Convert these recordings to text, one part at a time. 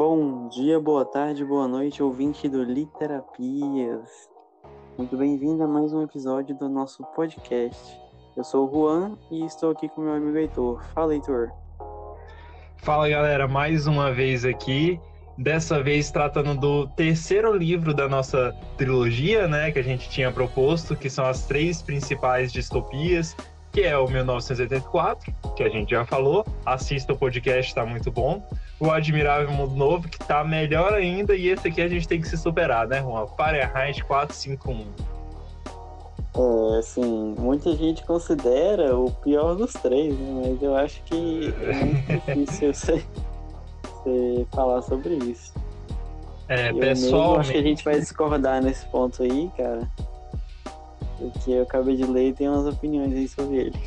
Bom dia, boa tarde, boa noite, ouvinte do Literapias. Muito bem-vindo a mais um episódio do nosso podcast. Eu sou o Juan e estou aqui com meu amigo Heitor. Fala, Heitor. Fala, galera, mais uma vez aqui. Dessa vez tratando do terceiro livro da nossa trilogia, né, que a gente tinha proposto, que são as três principais distopias, que é o 1984, que a gente já falou. Assista o podcast, tá muito bom o Admirável Mundo Novo, que tá melhor ainda, e esse aqui a gente tem que se superar, né, Juan? Fahrenheit 451. É, assim, muita gente considera o pior dos três, né? Mas eu acho que é muito difícil você, você falar sobre isso. É, pessoal. acho que a gente vai discordar nesse ponto aí, cara. Porque eu acabei de ler e tenho umas opiniões aí sobre ele.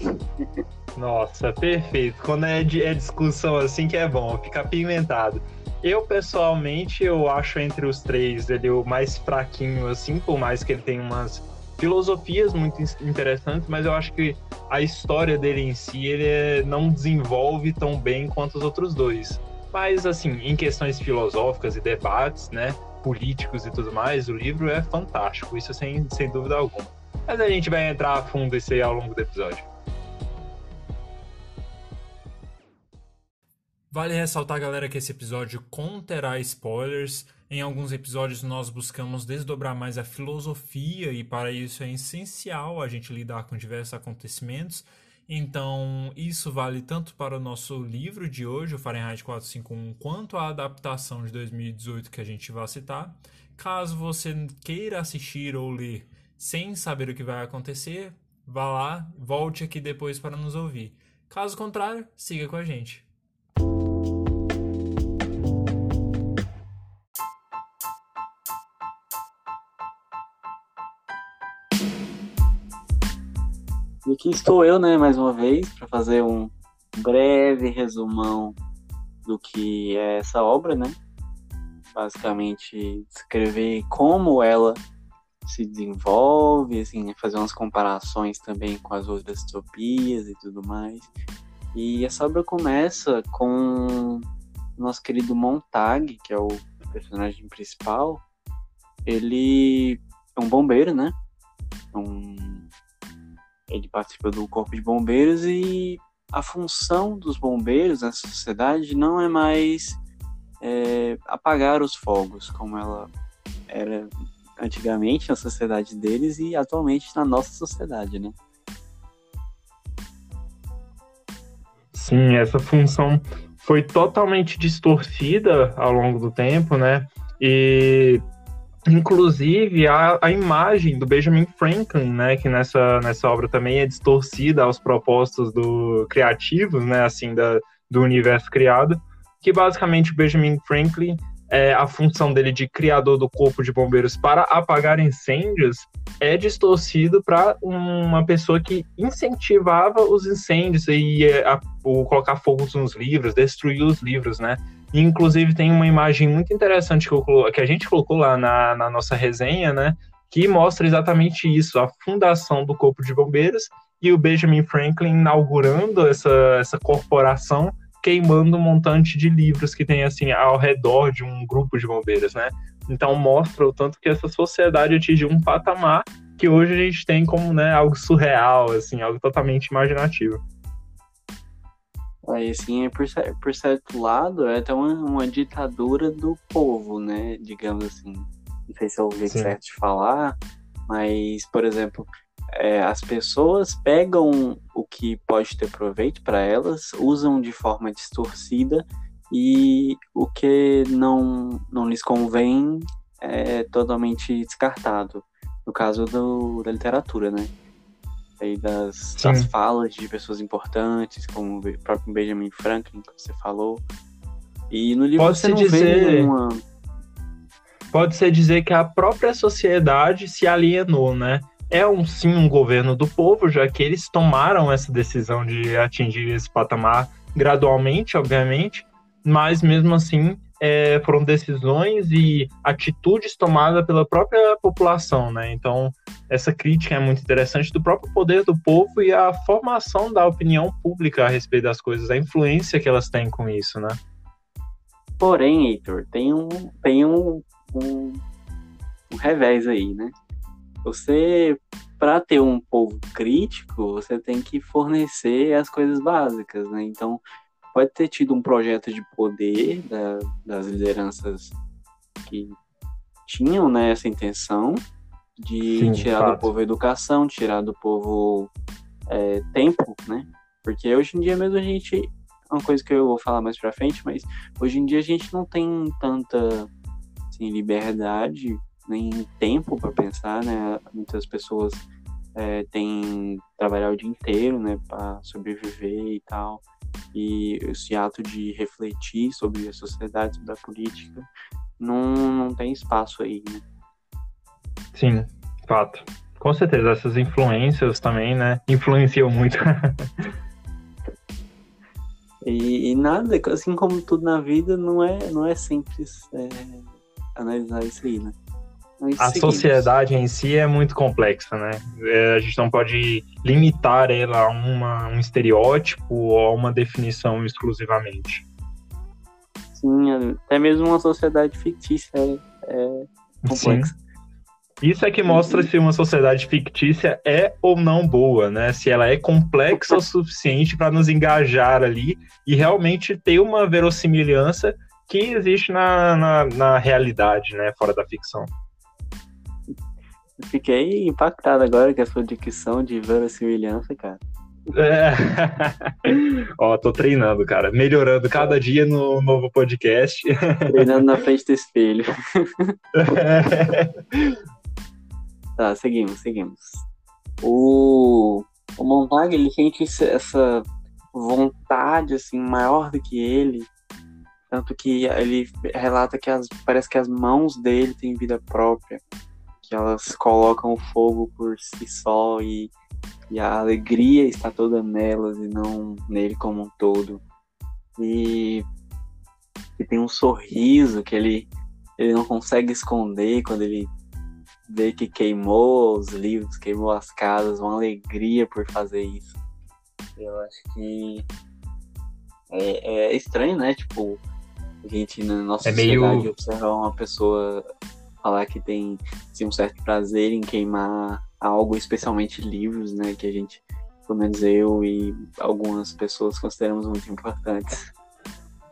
Nossa, perfeito. Quando é, de, é discussão assim que é bom, fica pimentado. Eu, pessoalmente, eu acho entre os três ele o mais fraquinho, assim, por mais que ele tenha umas filosofias muito interessantes, mas eu acho que a história dele em si, ele é, não desenvolve tão bem quanto os outros dois. Mas, assim, em questões filosóficas e debates, né, políticos e tudo mais, o livro é fantástico, isso sem, sem dúvida alguma. Mas a gente vai entrar a fundo isso aí ao longo do episódio. Vale ressaltar, galera, que esse episódio conterá spoilers. Em alguns episódios nós buscamos desdobrar mais a filosofia e para isso é essencial a gente lidar com diversos acontecimentos. Então, isso vale tanto para o nosso livro de hoje, o Fahrenheit 451, quanto a adaptação de 2018 que a gente vai citar. Caso você queira assistir ou ler sem saber o que vai acontecer, vá lá, volte aqui depois para nos ouvir. Caso contrário, siga com a gente. E aqui estou eu, né, mais uma vez, para fazer um breve resumão do que é essa obra, né? Basicamente, descrever como ela se desenvolve, assim, fazer umas comparações também com as outras distopias e tudo mais. E essa obra começa com o nosso querido Montag, que é o personagem principal. Ele é um bombeiro, né? Um ele participa do corpo de bombeiros e a função dos bombeiros nessa sociedade não é mais é, apagar os fogos, como ela era antigamente na sociedade deles e atualmente na nossa sociedade, né? Sim, essa função foi totalmente distorcida ao longo do tempo, né? E Inclusive, a, a imagem do Benjamin Franklin, né, que nessa, nessa obra também é distorcida aos propósitos do criativos, né, assim, da, do universo criado, que basicamente o Benjamin Franklin, é, a função dele de criador do corpo de bombeiros para apagar incêndios é distorcido para uma pessoa que incentivava os incêndios e a, o colocar fogo nos livros, destruir os livros, né? inclusive tem uma imagem muito interessante que, eu, que a gente colocou lá na, na nossa resenha, né? Que mostra exatamente isso, a fundação do Corpo de Bombeiros e o Benjamin Franklin inaugurando essa, essa corporação, queimando um montante de livros que tem assim ao redor de um grupo de bombeiros, né? Então mostra o tanto que essa sociedade atingiu um patamar que hoje a gente tem como né, algo surreal, assim, algo totalmente imaginativo. Aí, assim, por, por certo lado, é até uma, uma ditadura do povo, né? Digamos assim. Não sei se é o jeito certo de falar, mas, por exemplo, é, as pessoas pegam o que pode ter proveito para elas, usam de forma distorcida e o que não, não lhes convém é totalmente descartado. No caso do, da literatura, né? aí das, das falas de pessoas importantes, como o próprio Benjamin Franklin, que você falou. E no livro Pode você não dizer... vê uma... Pode-se dizer que a própria sociedade se alienou, né? É um sim um governo do povo, já que eles tomaram essa decisão de atingir esse patamar gradualmente, obviamente, mas mesmo assim é, foram decisões e atitudes tomadas pela própria população, né? Então, essa crítica é muito interessante do próprio poder do povo e a formação da opinião pública a respeito das coisas, a influência que elas têm com isso, né? Porém, Heitor, tem um, tem um, um, um revés aí, né? Você, para ter um povo crítico, você tem que fornecer as coisas básicas, né? Então, pode ter tido um projeto de poder da, das lideranças que tinham né, essa intenção de Sim, tirar do povo educação, tirar do povo é, tempo, né? Porque hoje em dia mesmo a gente, é uma coisa que eu vou falar mais pra frente, mas hoje em dia a gente não tem tanta assim, liberdade nem tempo para pensar, né? Muitas pessoas é, têm trabalhar o dia inteiro, né, para sobreviver e tal. E esse ato de refletir sobre a sociedade, sobre a política, não, não tem espaço aí, né? Sim, fato. Com certeza, essas influências também, né, influenciam muito. e, e, nada, assim como tudo na vida, não é, não é simples é, analisar isso aí, né? A sociedade em si é muito complexa, né? É, a gente não pode limitar ela a uma, um estereótipo ou a uma definição exclusivamente. Sim, até mesmo uma sociedade fictícia é, é complexa. Sim. Isso é que mostra se uma sociedade fictícia é ou não boa, né? Se ela é complexa o suficiente para nos engajar ali e realmente ter uma verossimilhança que existe na, na, na realidade, né? Fora da ficção. Fiquei impactado agora com a sua dicção de verossimilhança, cara. É. Ó, tô treinando, cara. Melhorando cada dia no novo podcast. Treinando na frente do espelho. tá, seguimos, seguimos. O, o Montag, ele sente essa vontade, assim, maior do que ele. Tanto que ele relata que as, parece que as mãos dele têm vida própria elas colocam o fogo por si só e, e a alegria está toda nelas e não nele como um todo. E, e tem um sorriso que ele, ele não consegue esconder quando ele vê que queimou os livros, queimou as casas, uma alegria por fazer isso. Eu acho que é, é estranho, né? Tipo, a gente na nossa é sociedade meio... observar uma pessoa falar que tem assim, um certo prazer em queimar algo, especialmente livros, né? Que a gente, pelo menos eu e algumas pessoas consideramos muito importantes.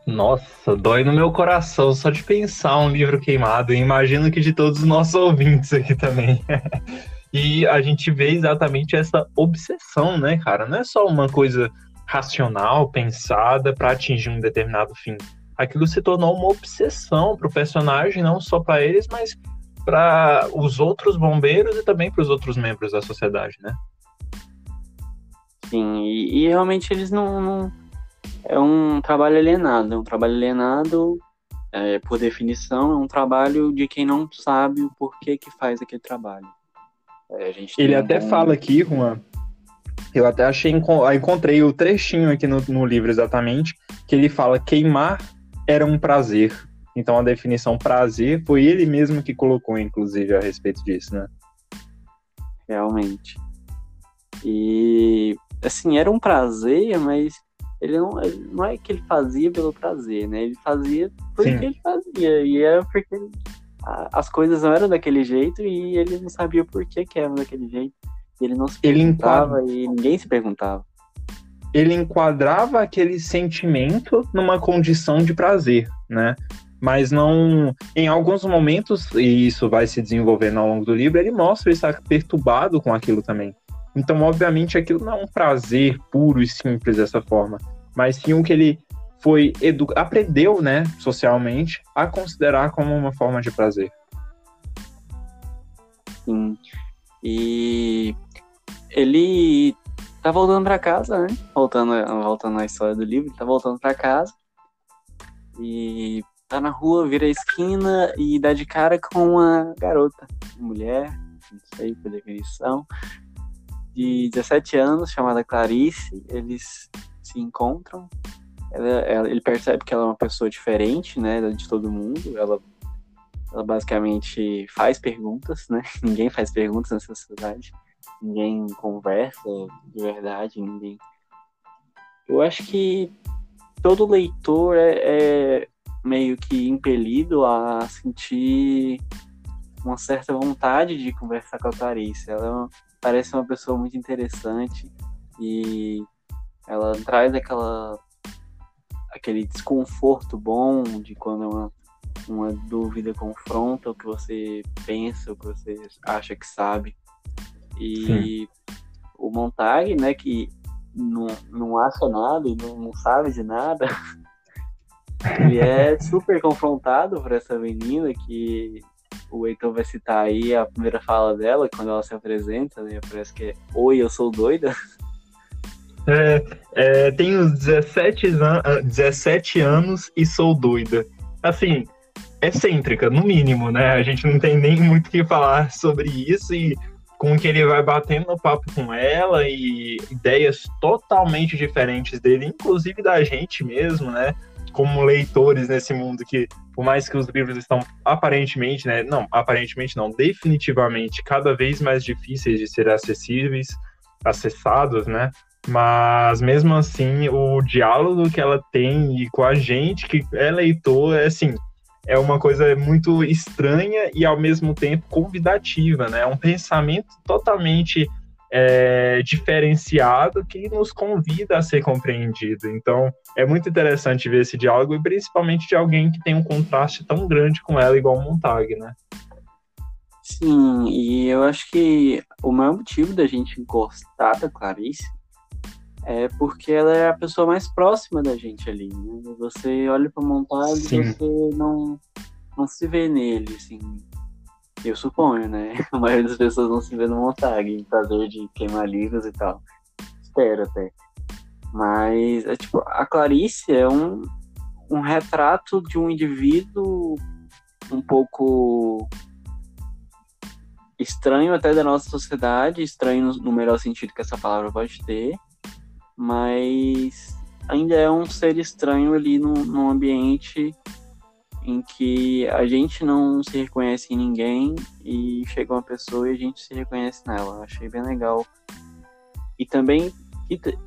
Nossa, dói no meu coração só de pensar um livro queimado. E imagino que de todos os nossos ouvintes aqui também. e a gente vê exatamente essa obsessão, né, cara? Não é só uma coisa racional, pensada para atingir um determinado fim aquilo se tornou uma obsessão para o personagem, não só para eles, mas para os outros bombeiros e também para os outros membros da sociedade, né? Sim, e, e realmente eles não, não, É um trabalho alienado, é um trabalho alienado, é, por definição, é um trabalho de quem não sabe o porquê que faz aquele trabalho. É, Ele até um... fala aqui, Juan, eu até achei, encontrei o trechinho aqui no, no livro exatamente, que ele fala queimar era um prazer. Então a definição prazer foi ele mesmo que colocou, inclusive, a respeito disso, né? Realmente. E assim, era um prazer, mas ele não, não é que ele fazia pelo prazer, né? Ele fazia porque Sim. ele fazia. E era porque a, as coisas não eram daquele jeito e ele não sabia por que, que eram daquele jeito. Ele não se perguntava ele enquadra... e ninguém se perguntava ele enquadrava aquele sentimento numa condição de prazer, né? Mas não. Em alguns momentos, e isso vai se desenvolvendo ao longo do livro, ele mostra ele estar perturbado com aquilo também. Então, obviamente, aquilo não é um prazer puro e simples dessa forma, mas sim o que ele foi edu aprendeu, né, socialmente, a considerar como uma forma de prazer. Sim. E ele tá voltando para casa, né? Voltando, voltando à história do livro, tá voltando para casa. E tá na rua, vira a esquina e dá de cara com uma garota, uma mulher, não sei por definição, de 17 anos, chamada Clarice. Eles se encontram. Ela, ela, ele percebe que ela é uma pessoa diferente, né, de todo mundo. Ela, ela basicamente faz perguntas, né? Ninguém faz perguntas nessa sociedade ninguém conversa de verdade, ninguém. Eu acho que todo leitor é, é, meio que impelido a sentir uma certa vontade de conversar com a Clarice. Ela é uma, parece uma pessoa muito interessante e ela traz aquela aquele desconforto bom de quando uma, uma dúvida confronta o que você pensa, o que você acha que sabe. E Sim. o Montag, né, que não, não acha nada e não, não sabe de nada, ele é super confrontado por essa menina que o Heitor vai citar aí a primeira fala dela, quando ela se apresenta, né? Parece que é Oi, eu sou doida. É, é, tenho 17, an 17 anos e sou doida. Assim, excêntrica, no mínimo, né? A gente não tem nem muito o que falar sobre isso e com que ele vai batendo no papo com ela e ideias totalmente diferentes dele, inclusive da gente mesmo, né? Como leitores nesse mundo que, por mais que os livros estão aparentemente, né? Não, aparentemente não, definitivamente cada vez mais difíceis de ser acessíveis, acessados, né? Mas mesmo assim, o diálogo que ela tem e com a gente que é leitor é assim, é uma coisa muito estranha e ao mesmo tempo convidativa, né? É um pensamento totalmente é, diferenciado que nos convida a ser compreendido. Então, é muito interessante ver esse diálogo e principalmente de alguém que tem um contraste tão grande com ela, igual Montag, né? Sim, e eu acho que o maior motivo da gente gostar da Clarice é porque ela é a pessoa mais próxima da gente ali. Né? Você olha para montagem e você não, não se vê nele, assim. Eu suponho, né? A maioria das pessoas não se vê no montagem, prazer de queimar livros e tal. Espero até. Mas, é tipo, a Clarice é um, um retrato de um indivíduo um pouco estranho até da nossa sociedade, estranho no melhor sentido que essa palavra pode ter, mas ainda é um ser estranho ali no, num ambiente em que a gente não se reconhece em ninguém e chega uma pessoa e a gente se reconhece nela. Achei bem legal. E também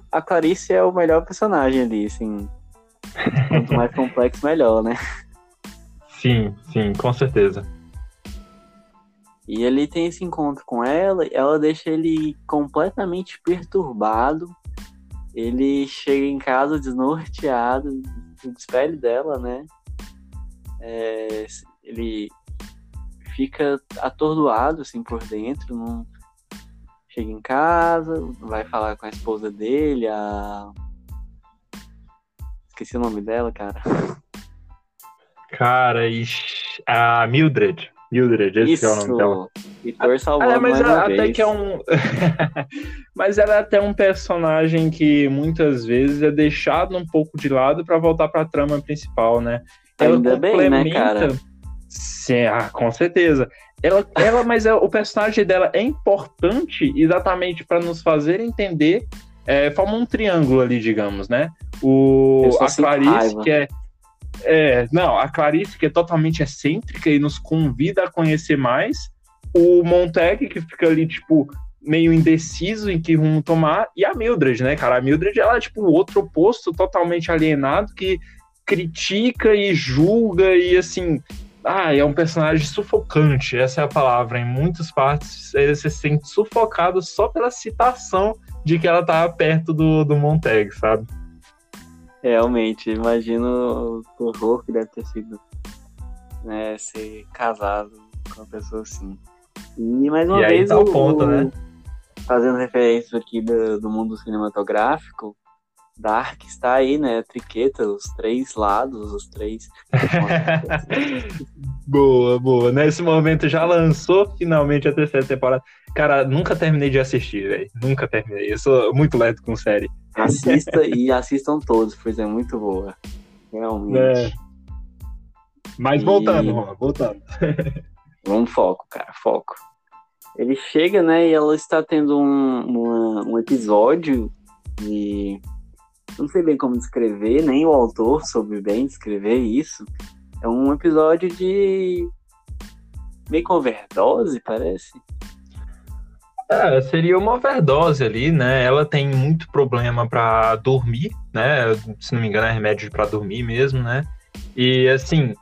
a Clarice é o melhor personagem ali, assim. Quanto mais complexo, melhor, né? Sim, sim, com certeza. E ele tem esse encontro com ela, ela deixa ele completamente perturbado ele chega em casa desnorteado, despede dela, né? É, ele fica atordoado assim por dentro, não chega em casa, vai falar com a esposa dele, a esqueci o nome dela, cara. Cara, a Mildred. Mildred, esse Isso. é o nome dela. Vitor salvou é, mas ela, até vez. que é um mas ela é até um personagem que muitas vezes é deixado um pouco de lado para voltar para a trama principal, né? Ela Ainda complementa... bem, né, cara? Sim, ah, com certeza. Ela, ela mas é, o personagem dela é importante exatamente para nos fazer entender, é, forma um triângulo ali, digamos, né? O a Clarice que é é, não, a Clarice, que é totalmente excêntrica e nos convida a conhecer mais. O Montag, que fica ali, tipo, meio indeciso em que rumo tomar. E a Mildred, né, cara? A Mildred, ela é, tipo, o outro oposto, totalmente alienado, que critica e julga e, assim... Ah, é um personagem sufocante, essa é a palavra. Em muitas partes, você se sente sufocado só pela citação de que ela tá perto do, do Montag, sabe? Realmente, imagino o terror que deve ter sido né, ser casado com uma pessoa assim. E mais uma e vez, tá o, ponto, né? fazendo referência aqui do, do mundo cinematográfico, Dark está aí, né? Triqueta, os três lados, os três. boa, boa. Nesse momento já lançou finalmente a terceira temporada. Cara, nunca terminei de assistir, velho. Nunca terminei. Eu sou muito lento com série. Assista e assistam todos, pois é muito boa. Realmente. É. Mas e... voltando, voltando. Vamos foco, cara, foco. Ele chega, né, e ela está tendo um, uma, um episódio de. Não sei bem como descrever, nem o autor soube bem descrever isso. É um episódio de. meio com overdose, parece. É, seria uma overdose ali, né? Ela tem muito problema para dormir, né? Se não me engano, é remédio para dormir mesmo, né? E assim,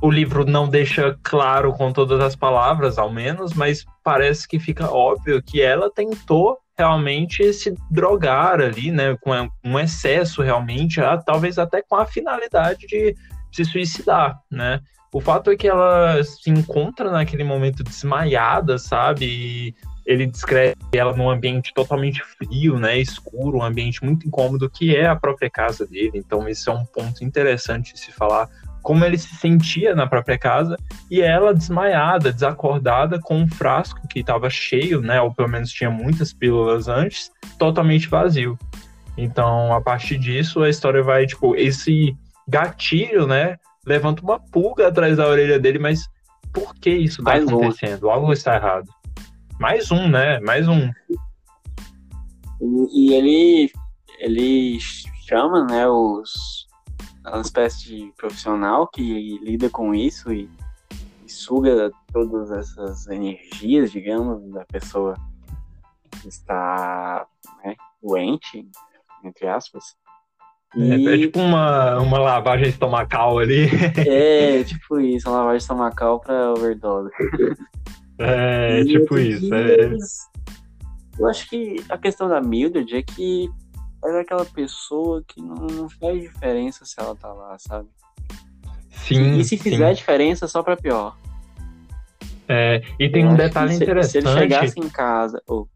o livro não deixa claro com todas as palavras, ao menos, mas parece que fica óbvio que ela tentou realmente se drogar ali, né, com um excesso realmente, talvez até com a finalidade de se suicidar, né? O fato é que ela se encontra naquele momento desmaiada, sabe? E ele descreve ela num ambiente totalmente frio, né, escuro, um ambiente muito incômodo que é a própria casa dele. Então esse é um ponto interessante de se falar como ele se sentia na própria casa e ela desmaiada, desacordada com um frasco que estava cheio, né, ou pelo menos tinha muitas pílulas antes, totalmente vazio. Então, a partir disso, a história vai tipo esse gatilho, né, levanta uma pulga atrás da orelha dele, mas por que isso está acontecendo? Algo está errado. Mais um, né? Mais um. E, e ele ele chama, né, os uma espécie de profissional que lida com isso e, e suga todas essas energias, digamos, da pessoa que está né, doente, entre aspas. É, e... É, é, tipo uma, uma lavagem estomacal ali. É, tipo isso, uma lavagem estomacal para overdose. É, e tipo isso. É... Eu acho que a questão da Mildred é que ela é aquela pessoa que não, não faz diferença se ela tá lá, sabe? Sim. E se fizer sim. diferença, só pra pior. É, e tem eu um detalhe se, interessante. Se ele chegasse em casa. Oh,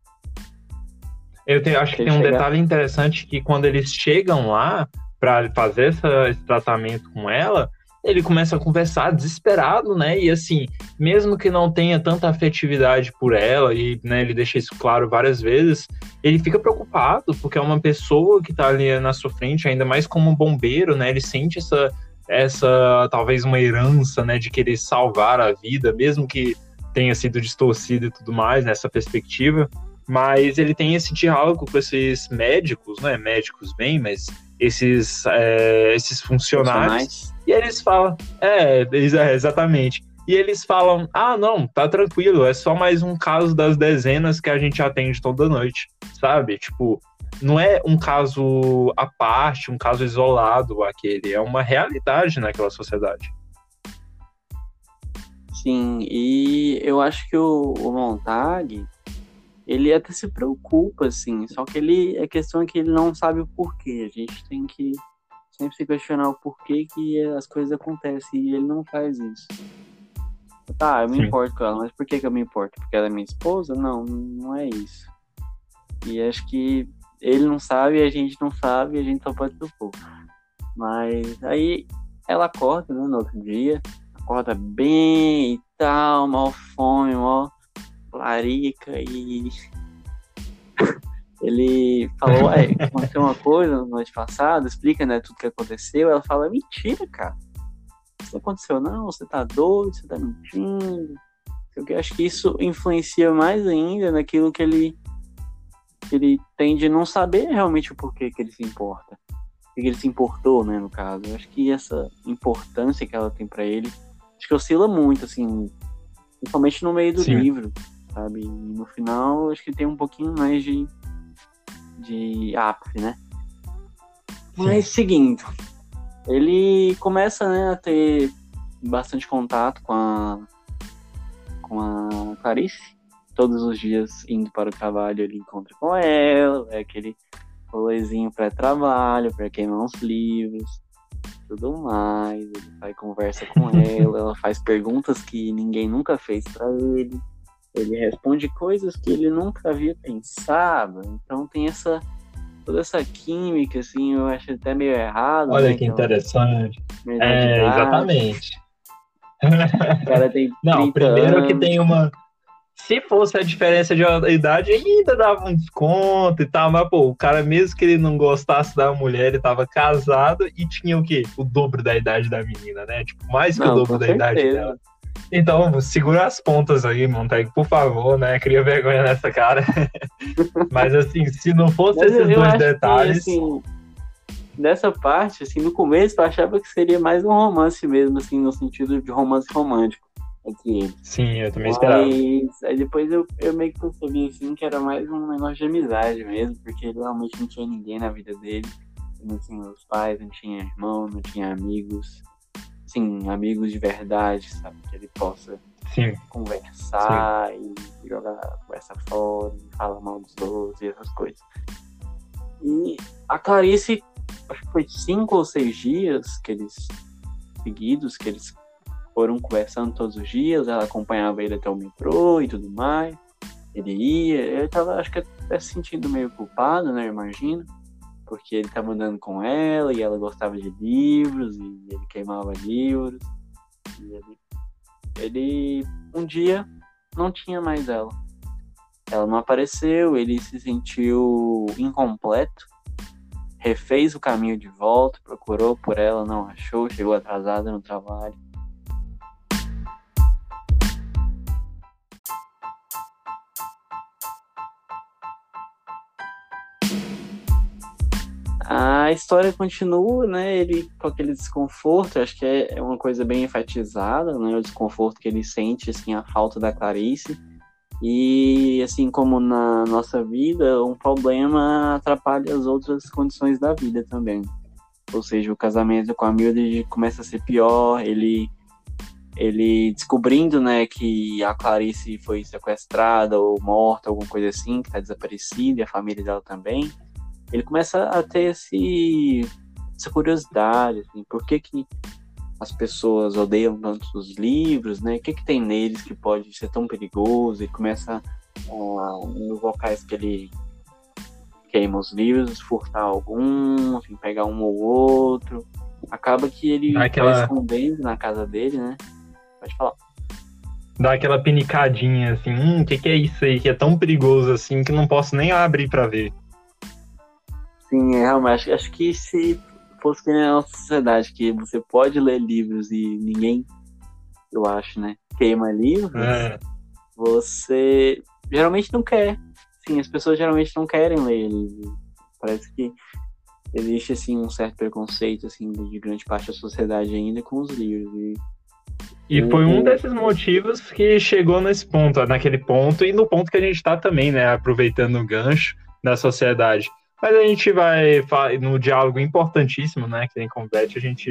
eu acho que tem um chegar... detalhe interessante que quando eles chegam lá para fazer essa, esse tratamento com ela, ele começa a conversar desesperado, né? E assim, mesmo que não tenha tanta afetividade por ela, e né, ele deixa isso claro várias vezes, ele fica preocupado, porque é uma pessoa que tá ali na sua frente, ainda mais como um bombeiro, né? Ele sente essa, essa talvez uma herança, né, de querer salvar a vida, mesmo que tenha sido distorcido e tudo mais nessa perspectiva. Mas ele tem esse diálogo com esses médicos, né? Médicos bem, mas esses, é, esses funcionários. E eles falam, é, é, exatamente. E eles falam: ah, não, tá tranquilo, é só mais um caso das dezenas que a gente atende toda noite, sabe? Tipo, não é um caso à parte, um caso isolado aquele, é uma realidade naquela sociedade. Sim, e eu acho que o, o Montag, ele até se preocupa, assim, só que ele, a questão é que ele não sabe o porquê, a gente tem que sempre se questionar o porquê que as coisas acontecem e ele não faz isso. Tá, eu me Sim. importo com ela, mas por que, que eu me importo? Porque ela é minha esposa? Não, não é isso. E acho que ele não sabe, a gente não sabe, a gente só pode supor. Mas aí ela acorda, né, no outro dia, acorda bem e tal, mal fome, mal larica e ele falou, é, aconteceu uma coisa na noite passada, explica, né, tudo que aconteceu. Ela fala, mentira, cara. Isso não aconteceu, não, você tá doido, você tá mentindo. Eu acho que isso influencia mais ainda naquilo que ele, que ele tem de não saber realmente o porquê que ele se importa. Que ele se importou, né, no caso. Eu acho que essa importância que ela tem para ele, acho que oscila muito, assim, principalmente no meio do Sim. livro, sabe? E no final, acho que tem um pouquinho mais de de ápice, né? Sim. Mas seguindo, ele começa né, a ter bastante contato com a com a Clarice. Todos os dias indo para o trabalho ele encontra com ela, é aquele rolezinho pré-trabalho, para queimar uns livros, tudo mais. Ele vai conversa com ela, ela faz perguntas que ninguém nunca fez para ele ele responde coisas que ele nunca havia pensado. Então tem essa toda essa química, assim, eu acho até meio errado. Olha né, que interessante. É, exatamente. O cara tem Não, primeiro anos. que tem uma. Se fosse a diferença de idade, ainda dava um desconto e tal, mas, pô, o cara, mesmo que ele não gostasse da mulher, ele tava casado e tinha o quê? O dobro da idade da menina, né? Tipo, mais que não, o dobro da certeza. idade dela. Então, segura as pontas aí, Montag, por favor, né? Cria vergonha nessa cara. Mas assim, se não fosse Mas esses dois detalhes. Que, assim, nessa parte, assim, no começo eu achava que seria mais um romance mesmo, assim, no sentido de romance romântico entre eles. Sim, eu também esperava. Mas aí depois eu, eu meio que percebi assim que era mais um negócio de amizade mesmo, porque realmente não tinha ninguém na vida dele. Não tinha os pais, não tinha irmão, não tinha amigos. Assim, amigos de verdade, sabe? Que ele possa Sim. conversar Sim. e jogar a conversa fora, falar mal dos outros e essas coisas. E a Clarice, acho que foi cinco ou seis dias que eles seguidos, que eles foram conversando todos os dias, ela acompanhava ele até o metrô e tudo mais. Ele ia, ele tava, acho que até se sentindo meio culpado, né, imagino, porque ele tava andando com ela e ela gostava de livros e ele queimava livros. E ele, ele um dia não tinha mais ela. Ela não apareceu, ele se sentiu incompleto, refez o caminho de volta, procurou por ela, não achou, chegou atrasada no trabalho. A história continua, né? Ele com aquele desconforto, acho que é, é uma coisa bem enfatizada, né? O desconforto que ele sente, assim, a falta da Clarice. E assim como na nossa vida, um problema atrapalha as outras condições da vida também. Ou seja, o casamento com a Mildred começa a ser pior, ele ele descobrindo, né, que a Clarice foi sequestrada ou morta, alguma coisa assim, que está desaparecida, e a família dela também ele começa a ter esse, essa curiosidade, assim, por que, que as pessoas odeiam tanto os livros, né? O que, que tem neles que pode ser tão perigoso? Ele começa a, locais que ele queima os livros, furtar algum, enfim, pegar um ou outro. Acaba que ele Aquela... vai escondendo na casa dele, né? Pode falar. Dá aquela pinicadinha assim, hum, o que, que é isso aí que é tão perigoso assim que não posso nem abrir para ver. Sim, é, realmente. Acho, que se fosse que na nossa sociedade, que você pode ler livros e ninguém, eu acho, né, queima livros, é. você geralmente não quer. Sim, as pessoas geralmente não querem ler livros. Parece que existe assim um certo preconceito assim de grande parte da sociedade ainda com os livros e e foi um desses motivos que chegou nesse ponto, naquele ponto, e no ponto que a gente está também, né? Aproveitando o gancho da sociedade. Mas a gente vai no diálogo importantíssimo, né, que tem com o Beth, a gente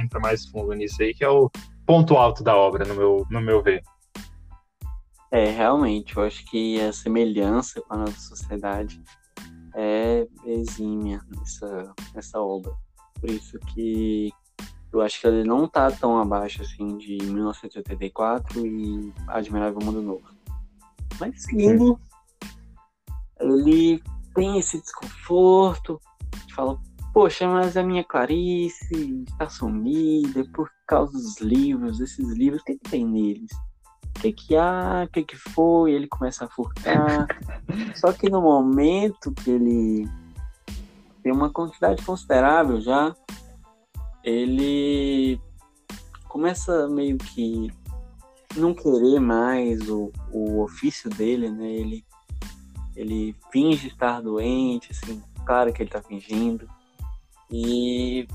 entra mais fundo nisso aí, que é o ponto alto da obra, no meu, no meu ver. É, realmente, eu acho que a semelhança com a nossa sociedade é exímia nessa, nessa obra. Por isso que eu acho que ele não tá tão abaixo assim de 1984 e Admirável Mundo Novo. Mas seguindo, ele tem esse desconforto, fala, poxa, mas a minha Clarice está sumida por causa dos livros, esses livros, o que, que tem neles? O que, que há? O que, que foi? Ele começa a furtar. Só que no momento que ele tem uma quantidade considerável já, ele começa meio que não querer mais o, o ofício dele, né? Ele ele finge estar doente, assim, claro que ele tá fingindo. E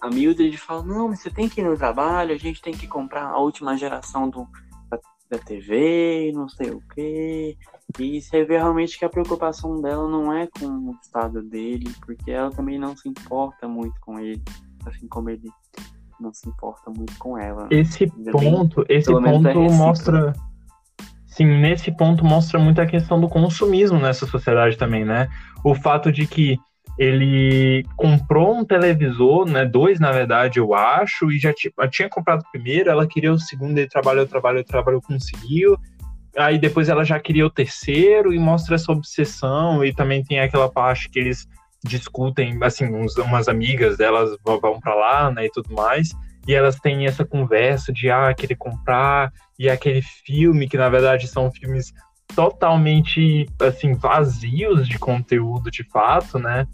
a Mildred fala, não, mas você tem que ir no trabalho, a gente tem que comprar a última geração do, da, da TV, não sei o quê. E você vê realmente que a preocupação dela não é com o estado dele, porque ela também não se importa muito com ele, assim como ele não se importa muito com ela. Esse ponto, bem, esse é ponto é mostra Sim, nesse ponto mostra muito a questão do consumismo nessa sociedade também, né? O fato de que ele comprou um televisor, né? Dois, na verdade, eu acho, e já tinha comprado o primeiro, ela queria o segundo, ele trabalhou, trabalhou, trabalhou, conseguiu. Aí depois ela já queria o terceiro e mostra essa obsessão, e também tem aquela parte que eles discutem, assim, uns, umas amigas delas vão para lá, né, e tudo mais e elas têm essa conversa de ah, querer comprar, e aquele filme, que na verdade são filmes totalmente assim vazios de conteúdo de fato, né?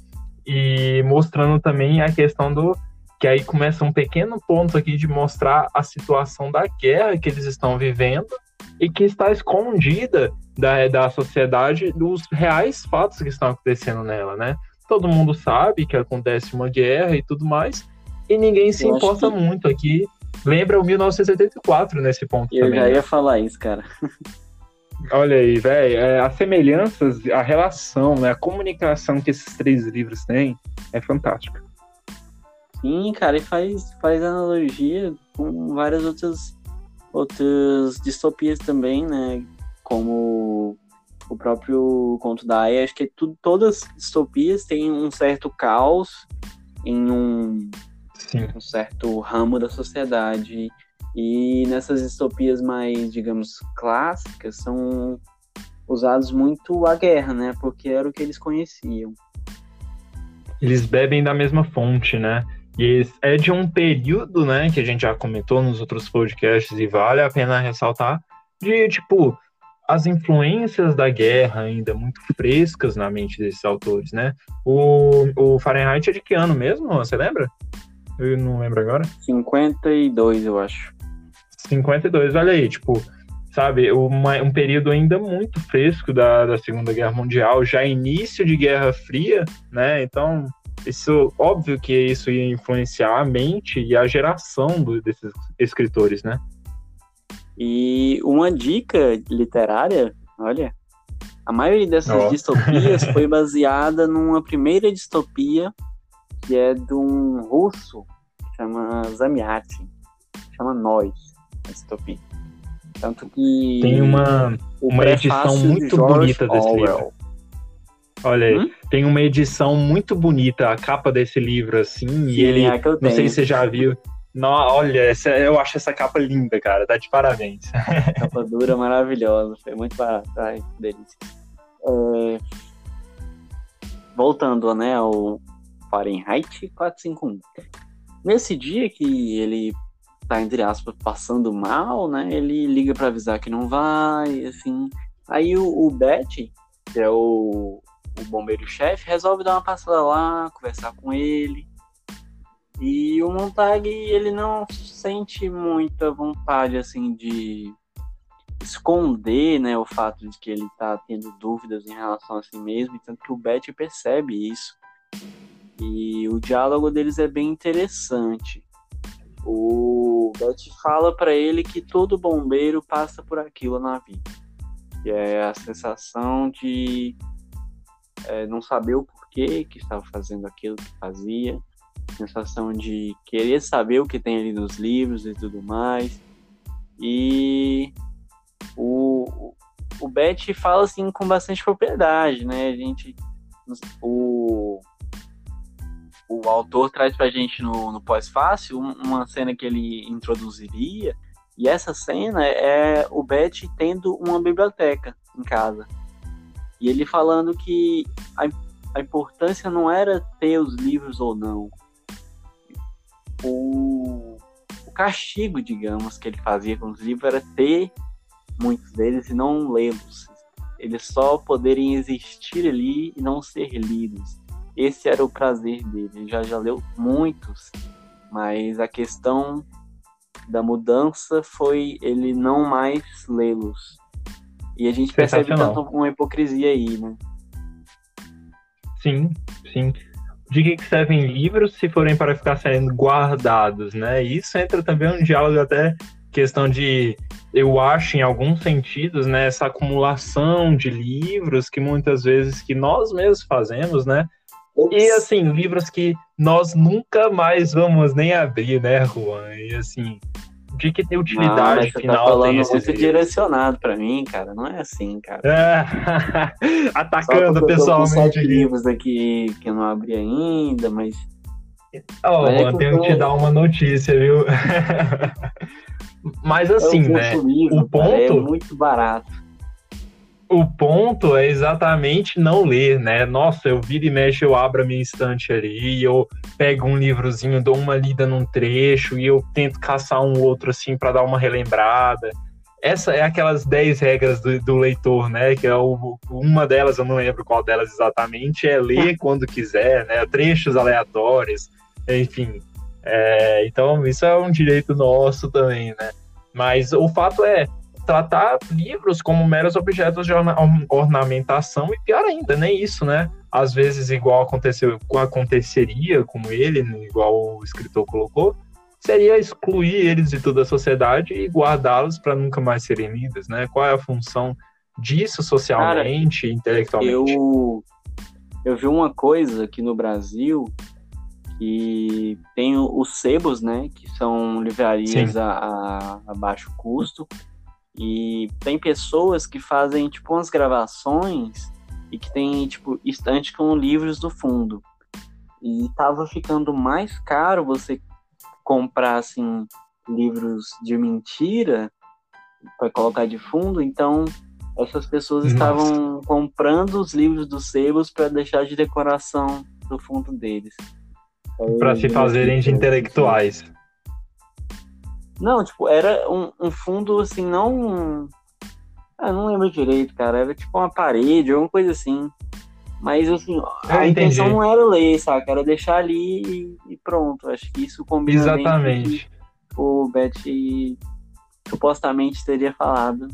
E mostrando também a questão do que aí começa um pequeno ponto aqui de mostrar a situação da guerra que eles estão vivendo e que está escondida da, da sociedade dos reais fatos que estão acontecendo nela, né? Todo mundo sabe que acontece uma guerra e tudo mais, e ninguém se eu importa que... muito aqui. Lembra o 1974 nesse ponto eu também. Eu já né? ia falar isso, cara. Olha aí, velho, é, as semelhanças, a relação, né, a comunicação que esses três livros têm é fantástica. Sim, cara, e faz, faz analogia com várias outras outras distopias também, né? Como o próprio conto da Aya, acho que tudo, todas as distopias têm um certo caos em um, um certo ramo da sociedade. E nessas distopias mais, digamos, clássicas, são usados muito a guerra, né? Porque era o que eles conheciam. Eles bebem da mesma fonte, né? E é de um período, né, que a gente já comentou nos outros podcasts e vale a pena ressaltar, de, tipo, as influências da guerra ainda muito frescas na mente desses autores, né? O, o Fahrenheit é de que ano mesmo? Você lembra? Eu não lembro agora. 52, eu acho. 52, olha aí, tipo, sabe, uma, um período ainda muito fresco da, da Segunda Guerra Mundial, já início de Guerra Fria, né? Então, isso, óbvio que isso ia influenciar a mente e a geração do, desses escritores, né? E uma dica literária, olha, a maioria dessas oh. distopias foi baseada numa primeira distopia que é de um russo que chama Zamyatin, chama Nós, a distopia. Tanto que tem uma, uma edição muito bonita desse livro. Olha aí, hum? tem uma edição muito bonita, a capa desse livro, assim, Sim, e ele, é não sei se você já viu, não, olha, essa, eu acho essa capa linda, cara. Tá de parabéns. Capa dura, maravilhosa. Foi muito barato. Ai, que delícia. É... Voltando, né, ao Fahrenheit 451. Nesse dia que ele tá, entre aspas, passando mal, né, ele liga para avisar que não vai, assim. Aí o, o Betty, que é o, o bombeiro-chefe, resolve dar uma passada lá, conversar com ele. E o Montag, ele não sente muita vontade, assim, de esconder, né, o fato de que ele tá tendo dúvidas em relação a si mesmo, tanto que o Betty percebe isso. E o diálogo deles é bem interessante. O Betty fala para ele que todo bombeiro passa por aquilo na vida. Que é a sensação de é, não saber o porquê que estava fazendo aquilo que fazia, sensação de querer saber o que tem ali nos livros e tudo mais. E o, o Beth fala assim com bastante propriedade, né? A gente, o, o autor traz pra gente no, no pós-fácil uma cena que ele introduziria, e essa cena é o Beth tendo uma biblioteca em casa. E ele falando que a, a importância não era ter os livros ou não, o, o castigo, digamos, que ele fazia com os livros era ter muitos deles e não lê-los. Eles só poderem existir ali e não ser lidos. Esse era o prazer dele. Ele já, já leu muitos, mas a questão da mudança foi ele não mais lê-los. E a gente percebe tanto uma hipocrisia aí, né? Sim, sim de que servem livros se forem para ficar sendo guardados, né? E isso entra também um diálogo até questão de, eu acho, em alguns sentidos, né, essa acumulação de livros que muitas vezes que nós mesmos fazemos, né? E assim, livros que nós nunca mais vamos nem abrir, né, Juan? E assim, de que tem utilidade não, final tá falando muito direcionado para mim, cara. Não é assim, cara. É. Atacando pessoalmente. livros aqui que eu não abri ainda, mas. Oh, mas é tenho que te dar uma notícia, viu? mas assim, né? Livro, o ponto. Cara, é muito barato o ponto é exatamente não ler, né? Nossa, eu viro e mexo, eu abro a minha estante ali, eu pego um livrozinho, dou uma lida num trecho e eu tento caçar um outro assim para dar uma relembrada. Essa é aquelas 10 regras do, do, leitor, né? Que é o, uma delas, eu não lembro qual delas exatamente, é ler quando quiser, né? Trechos aleatórios, enfim. É, então, isso é um direito nosso também, né? Mas o fato é, tratar livros como meros objetos de ornamentação e pior ainda, nem isso, né? Às vezes, igual aconteceu, aconteceria com ele, igual o escritor colocou, seria excluir eles de toda a sociedade e guardá-los para nunca mais serem lidos, né? Qual é a função disso socialmente, Cara, intelectualmente? Eu, eu vi uma coisa aqui no Brasil que tem os sebos, né, que são livrarias a, a, a, baixo custo, e tem pessoas que fazem, tipo, umas gravações e que tem, tipo, estante com livros do fundo. E tava ficando mais caro você comprar, assim, livros de mentira para colocar de fundo, então essas pessoas Nossa. estavam comprando os livros dos sebos para deixar de decoração do fundo deles. Para se fazerem de intelectuais. Não, tipo, era um, um fundo assim, não. Ah, não lembro direito, cara. Era tipo uma parede, alguma coisa assim. Mas assim, a ah, intenção não era ler, saca? Era deixar ali e, pronto. Acho que isso combina Exatamente. o Bet supostamente teria falado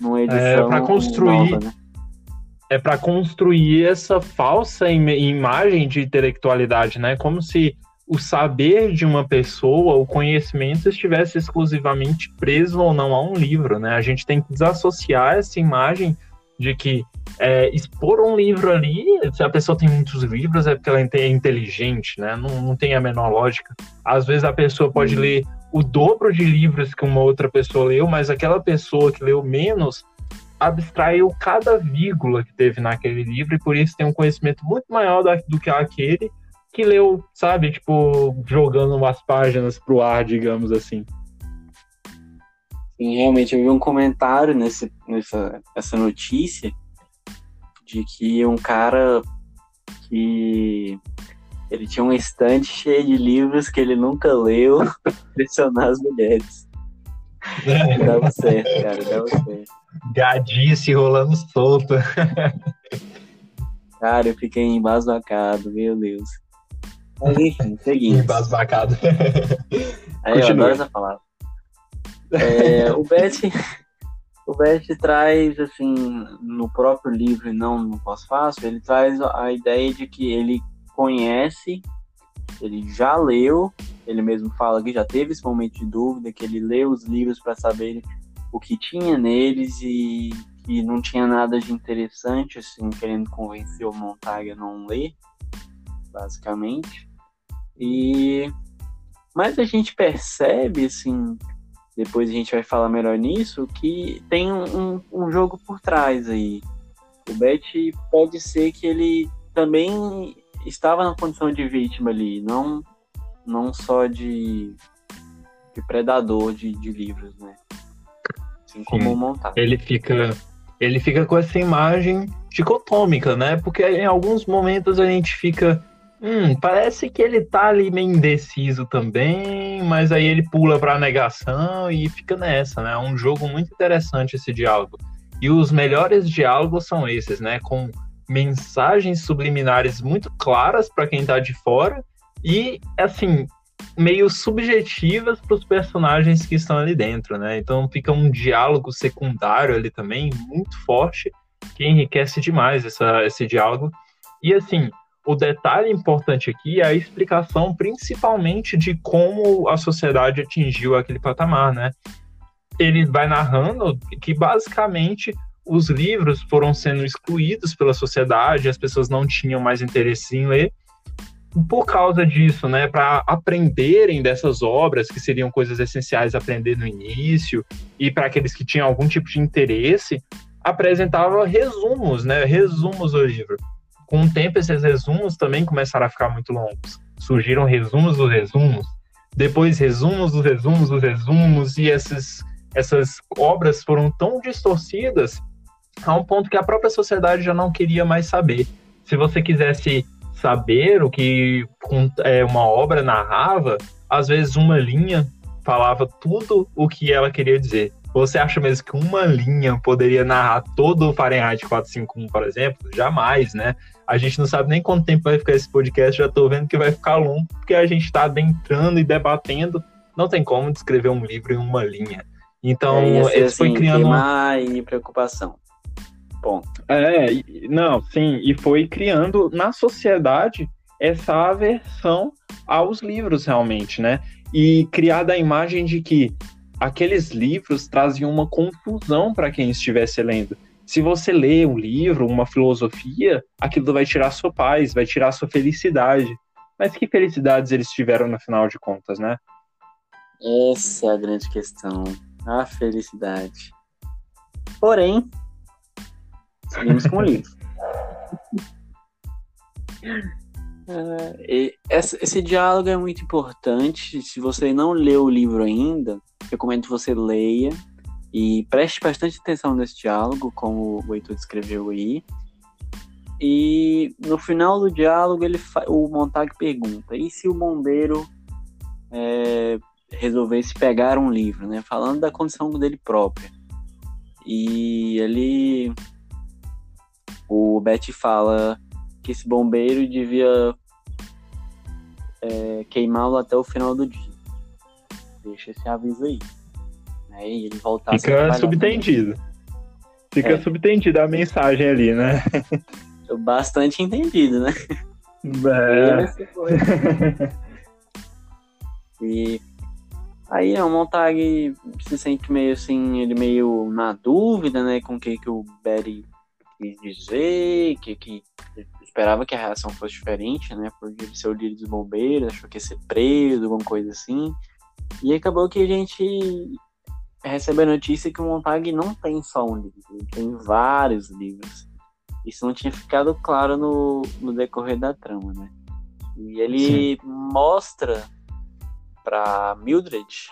numa é, edição. É, para construir. Nova, né? É para construir essa falsa im imagem de intelectualidade, né? Como se o saber de uma pessoa, o conhecimento estivesse exclusivamente preso ou não a um livro, né? A gente tem que desassociar essa imagem de que é, expor um livro ali, se a pessoa tem muitos livros, é porque ela é inteligente, né? Não, não tem a menor lógica. Às vezes a pessoa pode uhum. ler o dobro de livros que uma outra pessoa leu, mas aquela pessoa que leu menos abstraiu cada vírgula que teve naquele livro e por isso tem um conhecimento muito maior do que aquele que leu, sabe? Tipo, jogando umas páginas pro ar, digamos assim. Sim, realmente, eu vi um comentário nesse, nessa essa notícia de que um cara que ele tinha um estante cheio de livros que ele nunca leu pressionar as mulheres. É. Dava certo, cara, dava certo. Gadice rolando solta. Cara, eu fiquei embasbacado, meu Deus. Mas enfim, seguinte. Embasbacado. Aí eu adoro essa palavra. É, o Beth, o Beth traz, assim, no próprio livro e não no pós-fácil, ele traz a ideia de que ele conhece, ele já leu, ele mesmo fala que já teve esse momento de dúvida, que ele leu os livros para saber o que tinha neles e que não tinha nada de interessante, assim, querendo convencer o Montag a não ler, basicamente. E mas a gente percebe, assim, depois a gente vai falar melhor nisso, que tem um, um jogo por trás aí. O Bet pode ser que ele também estava na condição de vítima ali, não, não só de, de predador de, de livros, né? Assim como montar. Ele fica, ele fica com essa imagem dicotômica, né? Porque em alguns momentos a gente fica Hum, parece que ele tá ali meio indeciso também, mas aí ele pula pra negação e fica nessa, né? É um jogo muito interessante esse diálogo. E os melhores diálogos são esses, né? Com mensagens subliminares muito claras para quem tá de fora e, assim, meio subjetivas para os personagens que estão ali dentro, né? Então fica um diálogo secundário ali também, muito forte, que enriquece demais essa, esse diálogo. E, assim, o detalhe importante aqui é a explicação principalmente de como a sociedade atingiu aquele patamar, né? Ele vai narrando que basicamente os livros foram sendo excluídos pela sociedade, as pessoas não tinham mais interesse em ler. Por causa disso, né, para aprenderem dessas obras, que seriam coisas essenciais aprender no início, e para aqueles que tinham algum tipo de interesse, apresentava resumos, né, resumos do livro com o tempo, esses resumos também começaram a ficar muito longos. Surgiram resumos dos resumos, depois resumos dos resumos dos resumos, e essas, essas obras foram tão distorcidas a um ponto que a própria sociedade já não queria mais saber. Se você quisesse saber o que é, uma obra narrava, às vezes uma linha falava tudo o que ela queria dizer. Você acha mesmo que uma linha poderia narrar todo o Fahrenheit 451, por exemplo? Jamais, né? A gente não sabe nem quanto tempo vai ficar esse podcast, já estou vendo que vai ficar longo, porque a gente está adentrando e debatendo. Não tem como descrever um livro em uma linha. Então, é, assim, foi criando. Uma... e preocupação. Ponto. É, não, sim, e foi criando na sociedade essa aversão aos livros, realmente, né? E criada a imagem de que aqueles livros traziam uma confusão para quem estivesse lendo. Se você lê um livro, uma filosofia, aquilo vai tirar sua paz, vai tirar sua felicidade. Mas que felicidades eles tiveram no final de contas, né? Essa é a grande questão. A felicidade. Porém, seguimos com o livro. Uh, esse, esse, diálogo é muito importante. Se você não leu o livro ainda, recomendo que você leia e preste bastante atenção nesse diálogo, como o Heitor descreveu aí. E no final do diálogo, ele o Montag pergunta: e se o bombeiro é, resolvesse pegar um livro, né? Falando da condição dele própria. E ele. O Betty fala que esse bombeiro devia é, queimá-lo até o final do dia. Deixa esse aviso aí. Né? E ele voltar Fica subentendido. Fica é. a mensagem ali, né? Bastante entendido, né? É. e aí é, o Montag se sente meio assim, ele meio na dúvida, né, com o que, que o Betty quis dizer, que, que esperava que a reação fosse diferente, né? Porque ele ser o líder dos bombeiros, achou que ia ser preso, alguma coisa assim. E acabou que a gente recebe a notícia que o Montag não tem só um livro, ele tem vários livros. Isso não tinha ficado claro no, no decorrer da trama, né? E ele Sim. mostra para Mildred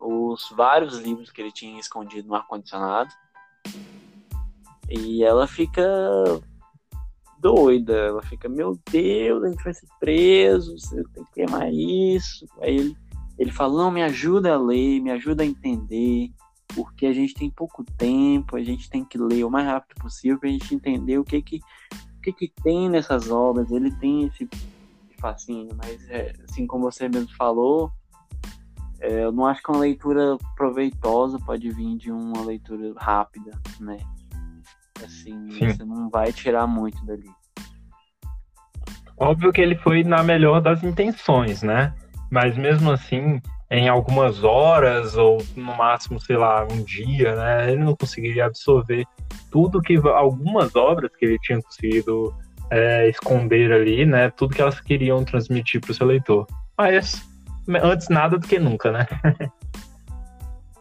os vários livros que ele tinha escondido no ar-condicionado. E ela fica doida. Ela fica, meu Deus, a gente vai ser preso, você tem que queimar isso. Aí ele, ele fala, não, me ajuda a ler, me ajuda a entender, porque a gente tem pouco tempo, a gente tem que ler o mais rápido possível para a gente entender o que que, o que que tem nessas obras. Ele tem esse fascínio, mas é, assim como você mesmo falou, é, eu não acho que uma leitura proveitosa pode vir de uma leitura rápida, né? Assim, Sim. você não vai tirar muito dali. Óbvio que ele foi na melhor das intenções, né? Mas mesmo assim, em algumas horas, ou no máximo, sei lá, um dia, né? Ele não conseguiria absorver tudo que. algumas obras que ele tinha conseguido é, esconder ali, né? Tudo que elas queriam transmitir para o seu leitor. Mas antes nada do que nunca, né?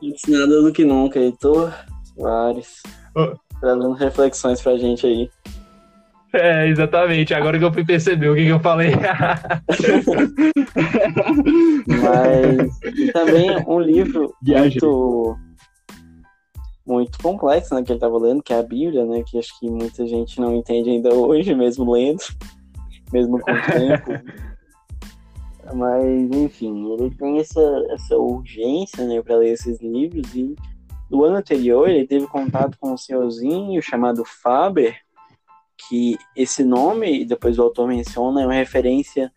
antes nada do que nunca, Heitor Soares. Oh trazendo reflexões pra gente aí. É, exatamente. Agora que eu fui perceber o que, que eu falei. Mas e também um livro muito, muito complexo, né, que ele estava lendo, que é a Bíblia, né, que acho que muita gente não entende ainda hoje, mesmo lendo, mesmo com o tempo. Mas, enfim, ele tem essa, essa urgência, né, para ler esses livros e do ano anterior, ele teve contato com um senhorzinho chamado Faber, que esse nome, depois o autor menciona, é uma referência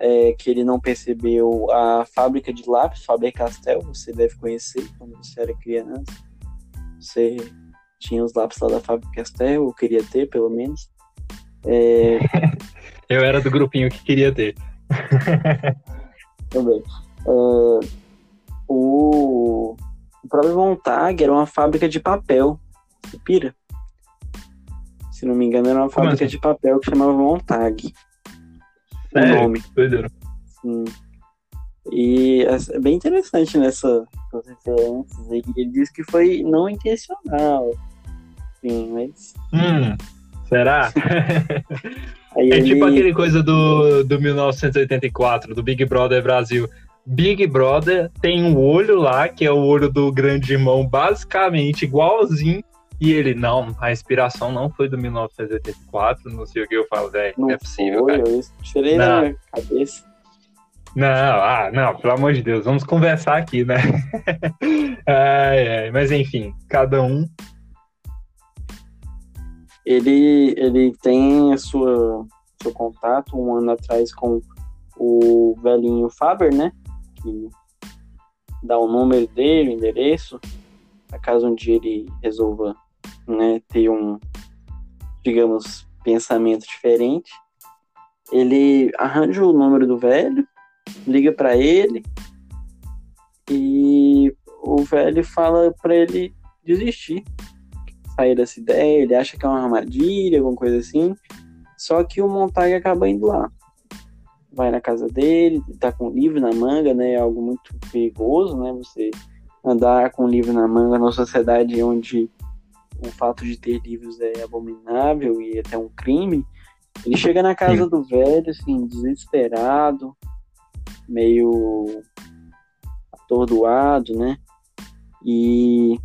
é, que ele não percebeu a fábrica de lápis, Faber-Castell, você deve conhecer quando você era criança. Você tinha os lápis lá da Faber-Castell, ou queria ter, pelo menos. É... Eu era do grupinho que queria ter. Também. Uh, o o próprio Montag era uma fábrica de papel. Você pira? Se não me engano, era uma Como fábrica assim? de papel que chamava Montag. O é, nome. Doideira. Sim. E é bem interessante nessa referências. Ele diz que foi não intencional. Sim, mas. Hum, será? é ele... tipo aquele coisa do, do 1984, do Big Brother Brasil. Big Brother tem um olho lá, que é o olho do grande irmão, basicamente igualzinho. E ele, não, a inspiração não foi do 1984, não sei o que eu falo, velho. Não é possível, foi, cara. Eu tirei não. na cabeça. Não, ah, não, pelo amor de Deus, vamos conversar aqui, né? ai, ai, mas enfim, cada um. Ele, ele tem a sua, seu contato um ano atrás com o velhinho Faber, né? Que dá o número dele, o endereço, caso um dia ele resolva né, ter um, digamos, pensamento diferente. Ele arranja o número do velho, liga para ele e o velho fala para ele desistir, sair dessa ideia. Ele acha que é uma armadilha, alguma coisa assim. Só que o Montag acaba indo lá. Vai na casa dele, tá com o livro na manga, né? É algo muito perigoso, né? Você andar com o livro na manga numa sociedade onde o fato de ter livros é abominável e até um crime. Ele chega na casa Sim. do velho, assim, desesperado, meio atordoado, né? E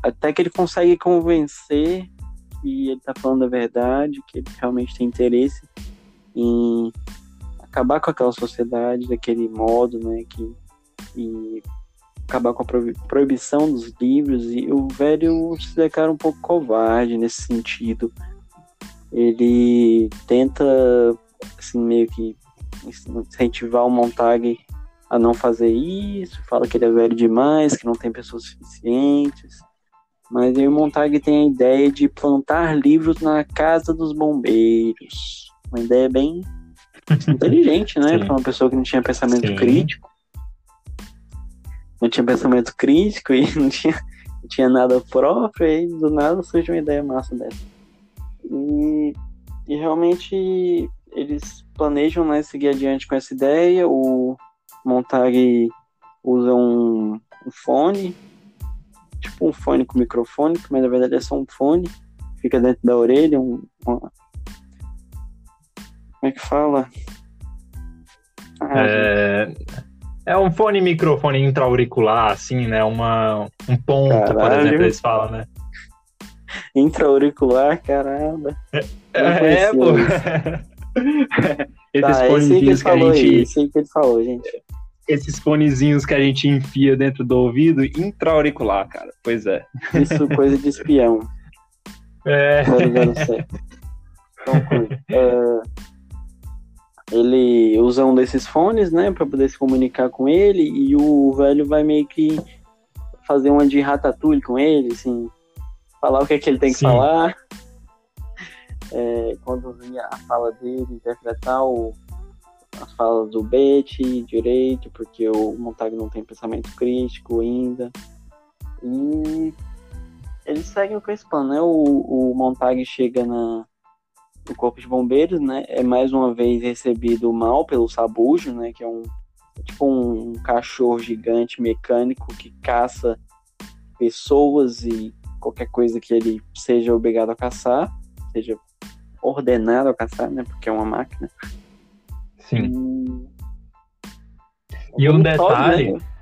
até que ele consegue convencer que ele tá falando a verdade, que ele realmente tem interesse em acabar com aquela sociedade daquele modo, né? Que, e acabar com a proibição dos livros. E o velho se declara um pouco covarde nesse sentido. Ele tenta, assim, meio que incentivar o Montag a não fazer isso, fala que ele é velho demais, que não tem pessoas suficientes. Mas aí o Montag tem a ideia de plantar livros na casa dos bombeiros. Uma ideia bem inteligente, né? Para uma pessoa que não tinha pensamento Sim. crítico. Não tinha pensamento crítico e não tinha, não tinha nada próprio, e do nada surge uma ideia massa dessa. E, e realmente eles planejam né, seguir adiante com essa ideia. O Montag usa um, um fone, tipo um fone com microfone, mas na verdade é só um fone, fica dentro da orelha, um, uma... como é que fala? Ah, é... é um fone microfone intra-auricular, assim, né? Uma, um ponto, Caralho. por exemplo, eles falam, né? Intra-auricular, caramba. É, é pô. Esses tá, fonezinhos que, que, a gente. Aí, que ele falou, gente. Esses fonezinhos que a gente enfia dentro do ouvido, intra-auricular, cara. Pois é. Isso, coisa de espião. É. Uh, ele usa um desses fones, né, para poder se comunicar com ele, e o velho vai meio que fazer uma de ratatouille com ele, assim, falar o que é que ele tem que Sim. falar é, conduzir a fala dele, interpretar o, as falas do Betty direito, porque o Montag não tem pensamento crítico ainda. E eles seguem com esse plano, né? O, o Montag chega na, no Corpo de Bombeiros, né? É mais uma vez recebido mal pelo Sabujo, né? Que é um tipo um, um cachorro gigante mecânico que caça pessoas e qualquer coisa que ele seja obrigado a caçar, seja ordenado a caçar, né? Porque é uma máquina. Sim. E, e um detalhe. Né?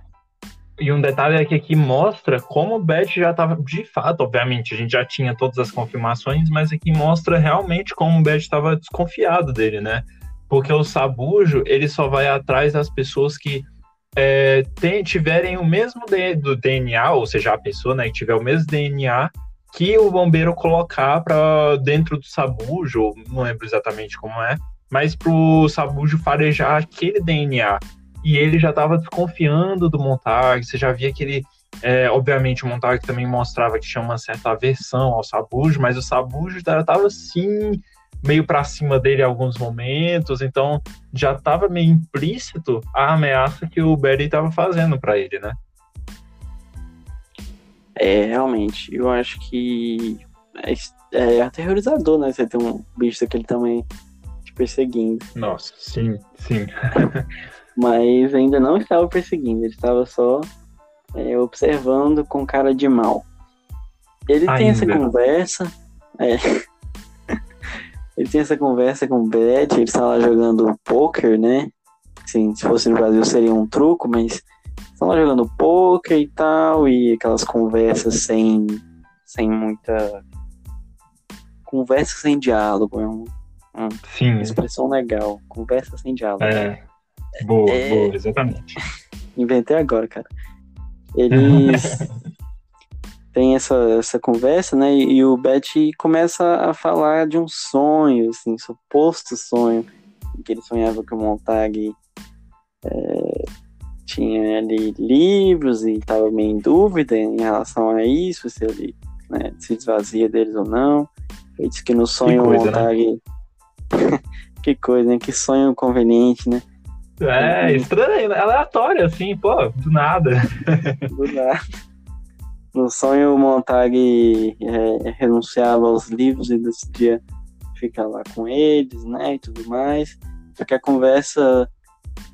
E um detalhe é que aqui mostra como o Bet já estava, de fato, obviamente, a gente já tinha todas as confirmações, mas aqui mostra realmente como o Bet estava desconfiado dele, né? Porque o Sabujo, ele só vai atrás das pessoas que é, tem, tiverem o mesmo do DNA, ou seja, a pessoa né, que tiver o mesmo DNA que o bombeiro colocar para dentro do sabujo, não lembro exatamente como é, mas pro sabujo farejar aquele DNA. E ele já estava desconfiando do Montag, você já via que ele é, obviamente o Montag também mostrava que tinha uma certa aversão ao Sabujo, mas o Sabujo estava assim meio para cima dele em alguns momentos, então já estava meio implícito a ameaça que o Barry estava fazendo para ele, né? É, realmente, eu acho que é, é aterrorizador, né? Você ter um bicho daquele tamanho te perseguindo. Nossa, sim, sim. Mas ainda não estava perseguindo, ele estava só é, observando com cara de mal. Ele ainda. tem essa conversa. É, ele tem essa conversa com o Brett, ele está lá jogando poker, né? Assim, se fosse no Brasil seria um truco, mas estão lá jogando poker e tal, e aquelas conversas sem, sem muita. Conversa sem diálogo, é um, uma Sim. expressão legal. Conversa sem diálogo. É. Boa, é... boa, exatamente. Inventei agora, cara. Eles têm essa, essa conversa, né? E o Betty começa a falar de um sonho, assim, suposto sonho, que ele sonhava que o Montag é, tinha ali livros e estava meio em dúvida em relação a isso, se ele né, se desvazia deles ou não. Ele disse que no sonho que coisa, Né? que coisa, né? Que sonho conveniente, né? É, estranho, aleatório, assim, pô, do nada. do nada. No sonho, o Montag é, renunciava aos livros e decidia ficar lá com eles, né, e tudo mais. Só que a conversa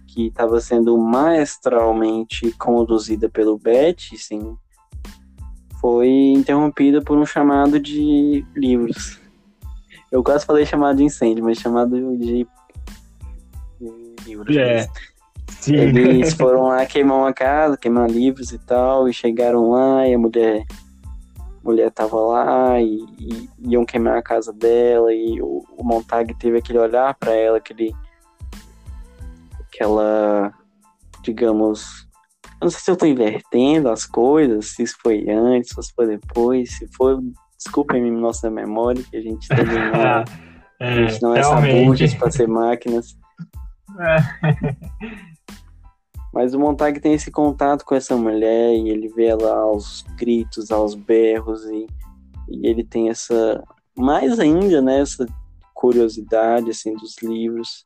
que estava sendo maestralmente conduzida pelo Beth, sim, foi interrompida por um chamado de livros. Eu quase falei chamado de incêndio, mas chamado de livros. É. Sim. Eles foram lá queimar uma casa, queimar livros e tal, e chegaram lá e a mulher mulher tava lá e, e iam queimar a casa dela e o, o Montag teve aquele olhar para ela, aquele aquela digamos eu não sei se eu tô invertendo as coisas, se isso foi antes, se foi depois, se foi, desculpem-me nossa memória, que a gente também não, é, a gente não é para ser máquinas. Mas o Montag tem esse contato com essa mulher e ele vê ela aos gritos, aos berros e, e ele tem essa mais ainda né, essa curiosidade assim dos livros.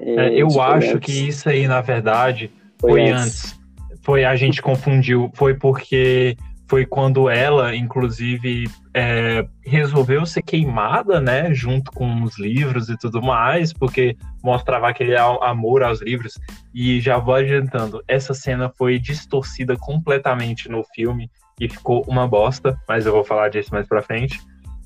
É, é, eu acho antes. que isso aí na verdade foi, foi antes. antes. Foi a gente confundiu, foi porque foi quando ela, inclusive, é, resolveu ser queimada, né, junto com os livros e tudo mais, porque mostrava aquele amor aos livros. E já vou adiantando, essa cena foi distorcida completamente no filme e ficou uma bosta, mas eu vou falar disso mais pra frente.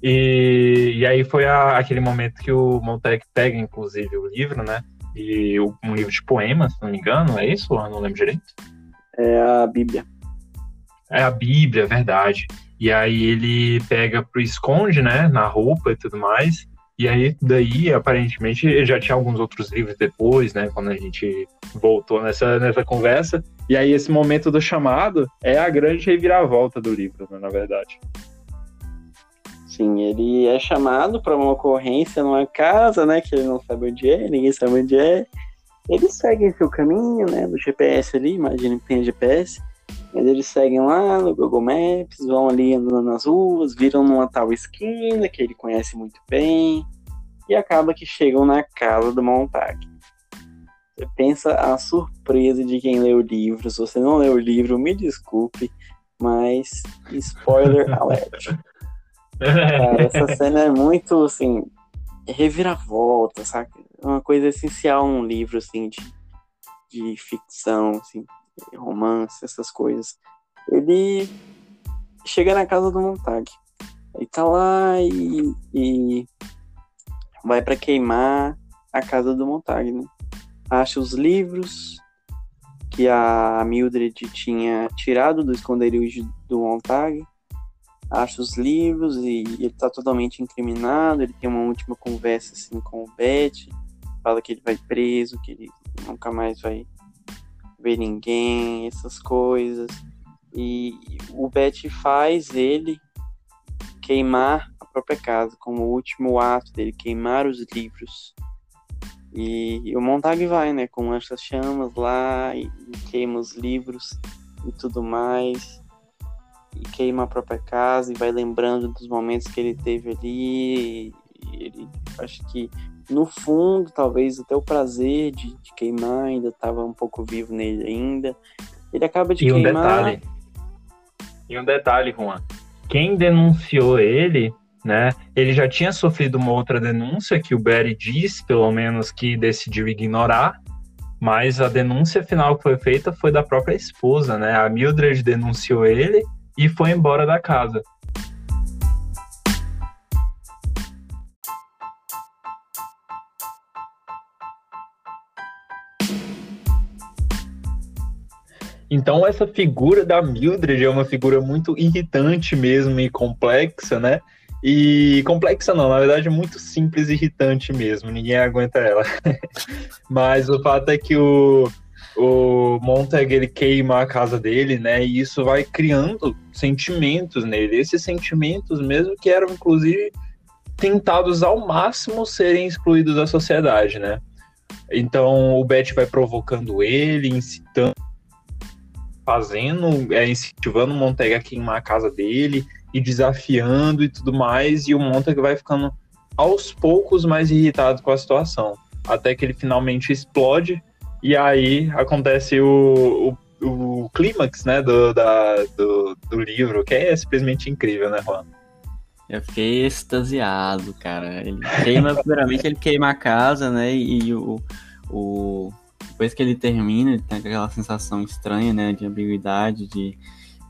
E, e aí foi a, aquele momento que o Montag pega, inclusive, o livro, né, e um livro de poemas, se não me engano, é isso? Eu não lembro direito. É a Bíblia. É a Bíblia, é verdade. E aí ele pega pro esconde, né, na roupa e tudo mais. E aí daí, aparentemente, já tinha alguns outros livros depois, né, quando a gente voltou nessa, nessa conversa. E aí esse momento do chamado é a grande reviravolta do livro, né, na verdade. Sim, ele é chamado para uma ocorrência numa casa, né, que ele não sabe onde é, ninguém sabe onde é. Ele segue seu caminho, né, do GPS ali, imagina que tem GPS. Mas eles seguem lá no Google Maps, vão ali andando nas ruas, viram numa tal esquina que ele conhece muito bem, e acaba que chegam na casa do Montag. Você pensa a surpresa de quem lê o livro. Se você não leu o livro, me desculpe, mas spoiler alert. Cara, essa cena é muito assim, reviravolta, sabe? É uma coisa essencial num livro assim de, de ficção, assim romance, essas coisas. Ele chega na casa do Montag. Aí tá lá e, e vai para queimar a casa do Montag, né? Acha os livros que a Mildred tinha tirado do esconderijo do Montag. Acha os livros e ele tá totalmente incriminado. Ele tem uma última conversa assim com o Beth. Fala que ele vai preso, que ele nunca mais vai ver ninguém, essas coisas. E o Bet faz ele queimar a própria casa, como o último ato dele, queimar os livros. E, e o Montag vai, né, com essas chamas lá, e, e queima os livros e tudo mais. E queima a própria casa e vai lembrando dos momentos que ele teve ali. Ele, acho que no fundo, talvez até o prazer de, de queimar ainda estava um pouco vivo nele ainda. Ele acaba de e queimar. Um detalhe. E um detalhe, Juan. Quem denunciou ele, né? Ele já tinha sofrido uma outra denúncia que o Barry diz, pelo menos, que decidiu ignorar. Mas a denúncia final que foi feita foi da própria esposa, né? A Mildred denunciou ele e foi embora da casa. Então essa figura da Mildred é uma figura muito irritante mesmo e complexa, né? E complexa não, na verdade muito simples e irritante mesmo, ninguém aguenta ela. Mas o fato é que o, o Montag ele queima a casa dele, né? E isso vai criando sentimentos nele. Esses sentimentos mesmo que eram inclusive tentados ao máximo serem excluídos da sociedade, né? Então o Beth vai provocando ele, incitando fazendo, é, incentivando o Montag a queimar a casa dele e desafiando e tudo mais, e o Montag vai ficando aos poucos mais irritado com a situação, até que ele finalmente explode, e aí acontece o, o, o clímax, né, do, da, do, do livro, que é simplesmente incrível, né, Juan? Eu fiquei extasiado, cara. Ele queima, primeiramente ele queima a casa, né? E o, o. Depois que ele termina, ele tem aquela sensação estranha, né? De ambiguidade, de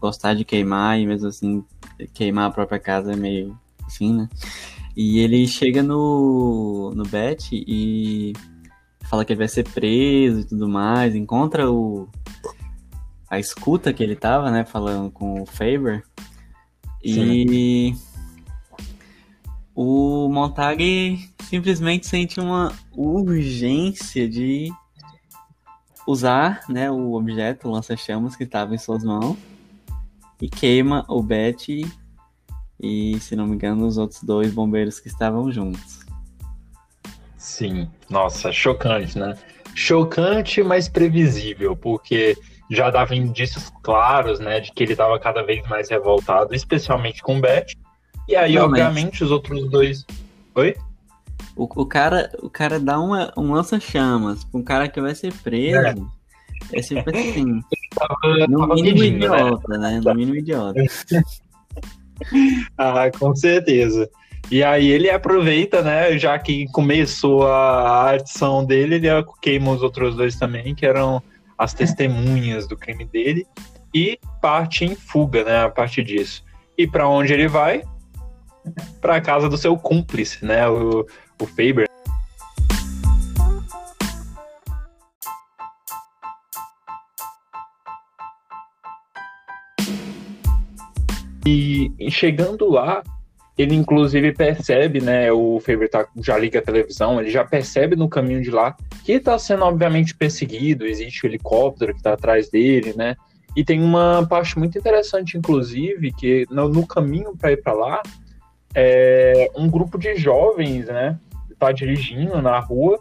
gostar de queimar e mesmo assim queimar a própria casa é meio assim, né? E ele chega no, no Bet e fala que ele vai ser preso e tudo mais, encontra o a escuta que ele tava, né, falando com o Faber. E o Montag simplesmente sente uma urgência de usar, né, o objeto o lança-chamas que estava em suas mãos e queima o Bet e, se não me engano, os outros dois bombeiros que estavam juntos. Sim, nossa, chocante, né? Chocante, mas previsível, porque já dava indícios claros, né, de que ele estava cada vez mais revoltado, especialmente com o Beth. E aí, Não, obviamente, mas... os outros dois. Oi? O, o, cara, o cara dá uma, um lança-chamas pra um cara que vai ser preso. É, é sempre assim. Tava, no tava mínimo pedindo, né? idiota, né? né? No mínimo idiota. ah, com certeza. E aí ele aproveita, né? Já que começou a adição dele, ele queima os outros dois também, que eram as testemunhas do crime dele, e parte em fuga, né? A partir disso. E para onde ele vai? Para casa do seu cúmplice, né? O, o Faber. E chegando lá, ele inclusive percebe, né? O Faber tá, já liga a televisão, ele já percebe no caminho de lá que está sendo obviamente perseguido, existe um helicóptero que está atrás dele, né? E tem uma parte muito interessante, inclusive, que no, no caminho para ir para lá, é, um grupo de jovens, né? Tá dirigindo na rua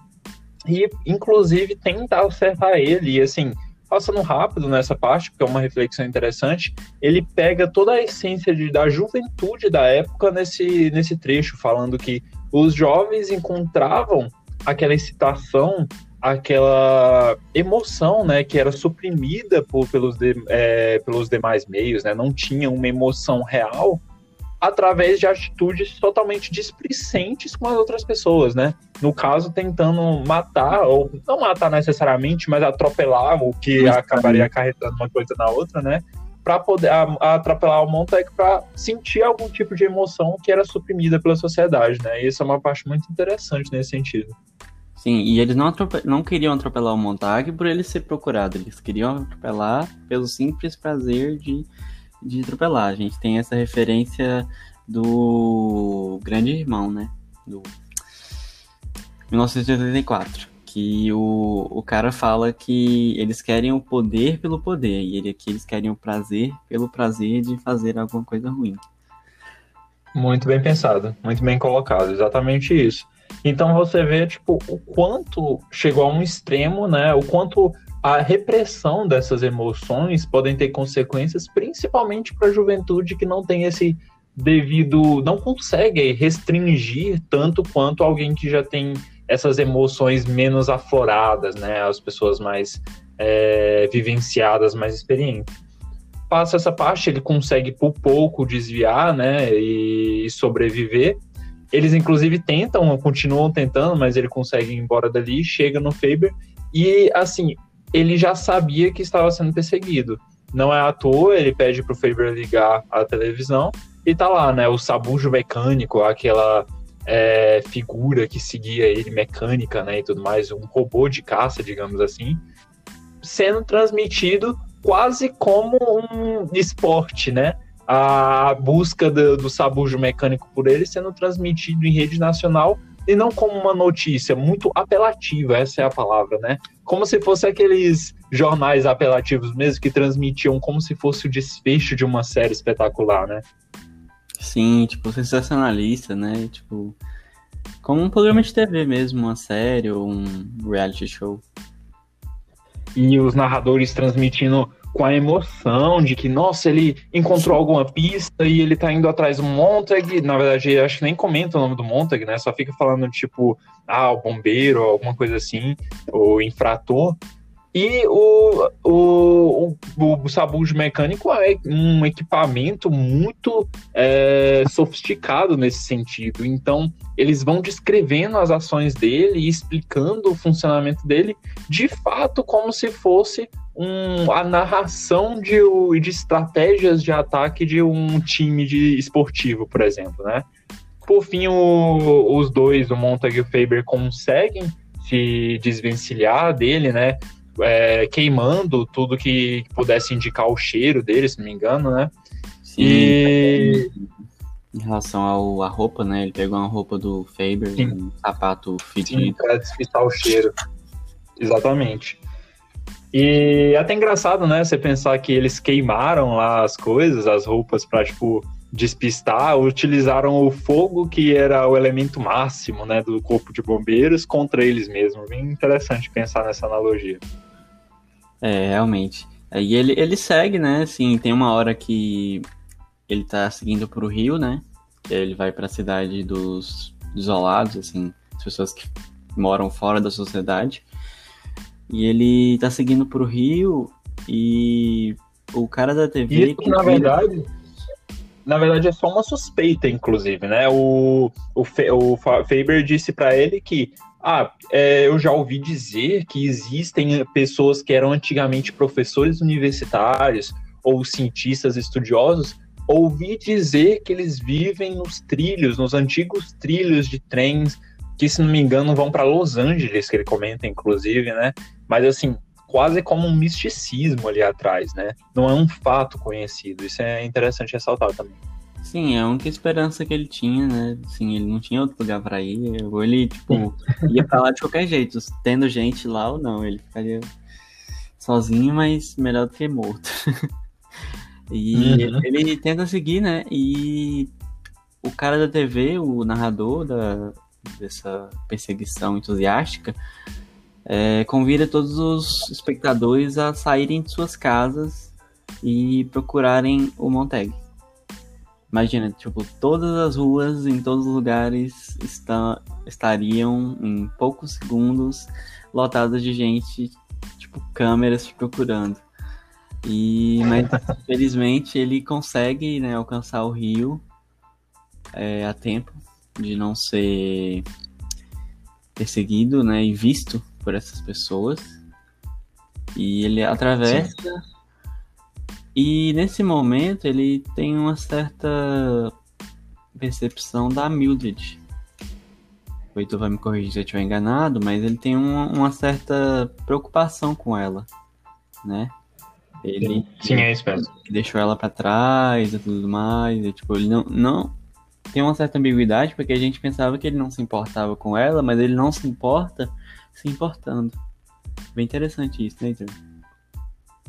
e, inclusive, tenta acertar ele. E assim, passando rápido nessa parte, porque é uma reflexão interessante, ele pega toda a essência de, da juventude da época nesse, nesse trecho, falando que os jovens encontravam aquela excitação, aquela emoção, né, que era suprimida por, pelos, de, é, pelos demais meios, né, não tinha uma emoção real através de atitudes totalmente displicentes com as outras pessoas, né? No caso, tentando matar, ou não matar necessariamente, mas atropelar, o que mas, acabaria acarretando uma coisa na outra, né? Para poder a, a atropelar o Montag para sentir algum tipo de emoção que era suprimida pela sociedade, né? E isso é uma parte muito interessante nesse sentido. Sim, e eles não, não queriam atropelar o Montag por ele ser procurado, eles queriam atropelar pelo simples prazer de de atropelar. A gente tem essa referência do Grande Irmão, né? Do 1984. Que o, o cara fala que eles querem o poder pelo poder. E ele aqui eles querem o prazer pelo prazer de fazer alguma coisa ruim. Muito bem pensado, muito bem colocado, exatamente isso. Então você vê, tipo, o quanto chegou a um extremo, né? O quanto a repressão dessas emoções podem ter consequências, principalmente para a juventude que não tem esse devido, não consegue restringir tanto quanto alguém que já tem essas emoções menos afloradas, né? As pessoas mais é, vivenciadas, mais experientes. Passa essa parte, ele consegue por pouco desviar, né? E sobreviver. Eles inclusive tentam, continuam tentando, mas ele consegue ir embora dali, chega no Faber e assim ele já sabia que estava sendo perseguido. Não é à toa, ele pede pro Faber ligar a televisão e tá lá, né? O sabujo mecânico, aquela é, figura que seguia ele, mecânica, né? E tudo mais, um robô de caça, digamos assim, sendo transmitido quase como um esporte, né? A busca do, do sabujo mecânico por ele sendo transmitido em rede nacional e não como uma notícia muito apelativa, essa é a palavra, né? Como se fosse aqueles jornais apelativos mesmo que transmitiam como se fosse o desfecho de uma série espetacular, né? Sim, tipo, sensacionalista, né? Tipo, como um programa de TV mesmo, uma série ou um reality show. E os narradores transmitindo com a emoção de que, nossa, ele encontrou alguma pista e ele tá indo atrás do Montag. Na verdade, acho que nem comenta o nome do Montag, né? Só fica falando, tipo, ah, o bombeiro, alguma coisa assim, o infrator. E o, o, o, o sabujo mecânico é um equipamento muito é, sofisticado nesse sentido. Então, eles vão descrevendo as ações dele e explicando o funcionamento dele de fato como se fosse um, a narração de, de estratégias de ataque de um time de esportivo, por exemplo, né? Por fim, o, os dois, o Montag e o Faber, conseguem se desvencilhar dele, né? É, queimando tudo que pudesse indicar o cheiro dele, se não me engano, né? Sim, e... Em relação ao, à roupa, né? Ele pegou uma roupa do Faber, Sim. um sapato fedido. Sim, pra despistar o cheiro. Exatamente. E é até engraçado, né? Você pensar que eles queimaram lá as coisas, as roupas, pra, tipo, despistar, utilizaram o fogo, que era o elemento máximo, né, do corpo de bombeiros, contra eles mesmos. Bem interessante pensar nessa analogia. É, realmente. E ele, ele segue, né? Assim, tem uma hora que ele tá seguindo pro rio, né? Ele vai para a cidade dos isolados, assim, as pessoas que moram fora da sociedade. E ele tá seguindo pro rio e o cara da TV. Isso, na verdade, na verdade é só uma suspeita, inclusive, né? O, o, o Faber disse para ele que ah, é, eu já ouvi dizer que existem pessoas que eram antigamente professores universitários ou cientistas estudiosos. Ouvi dizer que eles vivem nos trilhos, nos antigos trilhos de trens, que, se não me engano, vão para Los Angeles, que ele comenta, inclusive, né? Mas, assim, quase como um misticismo ali atrás, né? Não é um fato conhecido. Isso é interessante ressaltar também. Sim, é a única esperança que ele tinha, né? Assim, ele não tinha outro lugar para ir. Ou ele, tipo, ia pra lá de qualquer jeito, tendo gente lá ou não. Ele ficaria sozinho, mas melhor do que morto. e uhum. ele, tenta seguir, né? E o cara da TV, o narrador da, dessa perseguição entusiástica, é, convida todos os espectadores a saírem de suas casas e procurarem o Montag. Imagina, tipo, todas as ruas em todos os lugares está, estariam em poucos segundos lotadas de gente, tipo, câmeras procurando. E, mas felizmente ele consegue né, alcançar o rio é, a tempo de não ser perseguido né, e visto por essas pessoas. E ele atravessa Sim. E nesse momento ele tem uma certa percepção da Mildred. O Heitor vai me corrigir se eu estiver enganado, mas ele tem uma, uma certa preocupação com ela, né? Ele Sim, é isso mesmo. deixou ela para trás e tudo mais. E, tipo, ele não, não tem uma certa ambiguidade porque a gente pensava que ele não se importava com ela, mas ele não se importa se importando. Bem interessante isso, né, Heitor?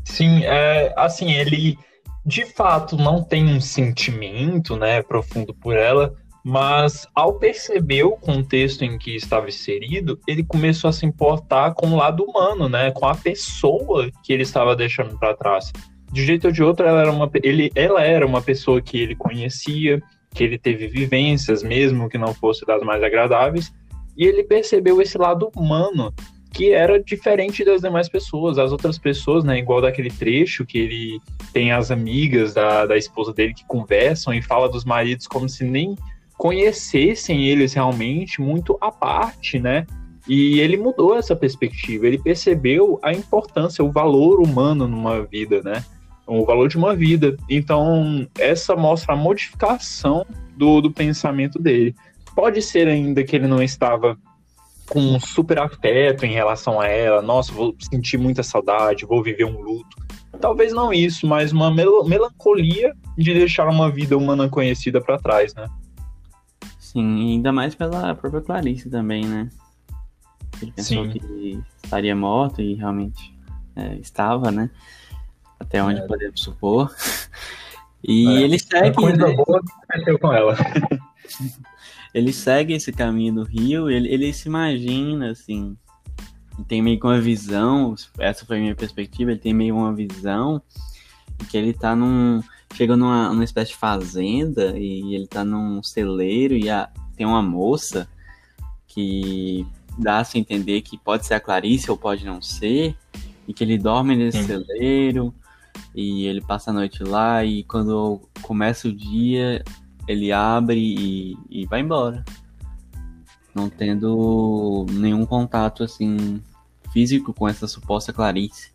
Sim, é, assim, ele de fato não tem um sentimento né, profundo por ela, mas ao perceber o contexto em que estava inserido, ele começou a se importar com o lado humano, né, com a pessoa que ele estava deixando para trás. De jeito ou de outro, ela era, uma, ele, ela era uma pessoa que ele conhecia, que ele teve vivências, mesmo que não fosse das mais agradáveis, e ele percebeu esse lado humano que era diferente das demais pessoas. As outras pessoas, né, igual daquele trecho que ele tem as amigas da, da esposa dele que conversam e fala dos maridos como se nem conhecessem eles realmente, muito à parte, né? E ele mudou essa perspectiva, ele percebeu a importância, o valor humano numa vida, né? O valor de uma vida. Então, essa mostra a modificação do, do pensamento dele. Pode ser ainda que ele não estava com um super afeto em relação a ela. Nossa, vou sentir muita saudade, vou viver um luto. Talvez não isso, mas uma mel melancolia de deixar uma vida humana conhecida para trás, né? Sim, ainda mais pela própria Clarice também, né? Ele pensou Sim. que estaria morto e realmente é, estava, né? Até onde é. podemos supor. E é. ele segue. Coisa né? boa aconteceu com ela. ele segue esse caminho do rio, ele, ele se imagina, assim, tem meio que uma visão, essa foi a minha perspectiva, ele tem meio uma visão que ele tá num. Chega numa, numa espécie de fazenda e ele tá num celeiro e a, tem uma moça que dá a se entender que pode ser a Clarice ou pode não ser. e que ele dorme nesse Sim. celeiro e ele passa a noite lá e quando começa o dia ele abre e, e vai embora. Não tendo nenhum contato assim físico com essa suposta Clarice.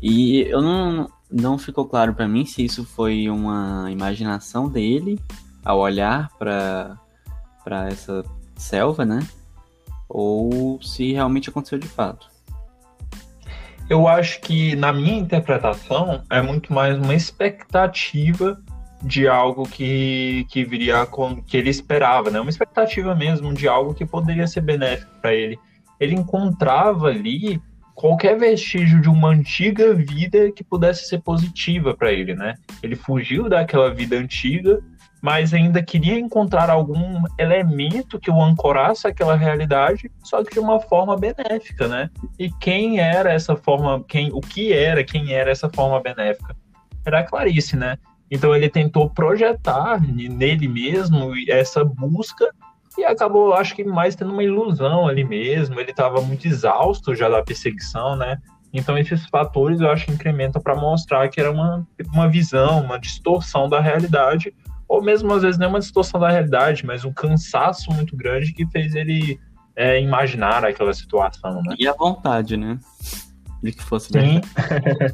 E eu não, não ficou claro para mim se isso foi uma imaginação dele ao olhar para para essa selva, né? Ou se realmente aconteceu de fato. Eu acho que na minha interpretação é muito mais uma expectativa de algo que, que viria com que ele esperava, né? Uma expectativa mesmo de algo que poderia ser benéfico para ele. Ele encontrava ali qualquer vestígio de uma antiga vida que pudesse ser positiva para ele, né? Ele fugiu daquela vida antiga, mas ainda queria encontrar algum elemento que o ancorasse àquela realidade, só que de uma forma benéfica, né? E quem era essa forma, quem, o que era, quem era essa forma benéfica? Era a Clarice, né? Então ele tentou projetar nele mesmo essa busca e acabou, acho que mais tendo uma ilusão ali mesmo. Ele estava muito exausto já da perseguição, né? Então esses fatores eu acho que incrementam para mostrar que era uma, uma visão, uma distorção da realidade, ou mesmo às vezes nem uma distorção da realidade, mas um cansaço muito grande que fez ele é, imaginar aquela situação, né? E a vontade, né? De que fosse Sim.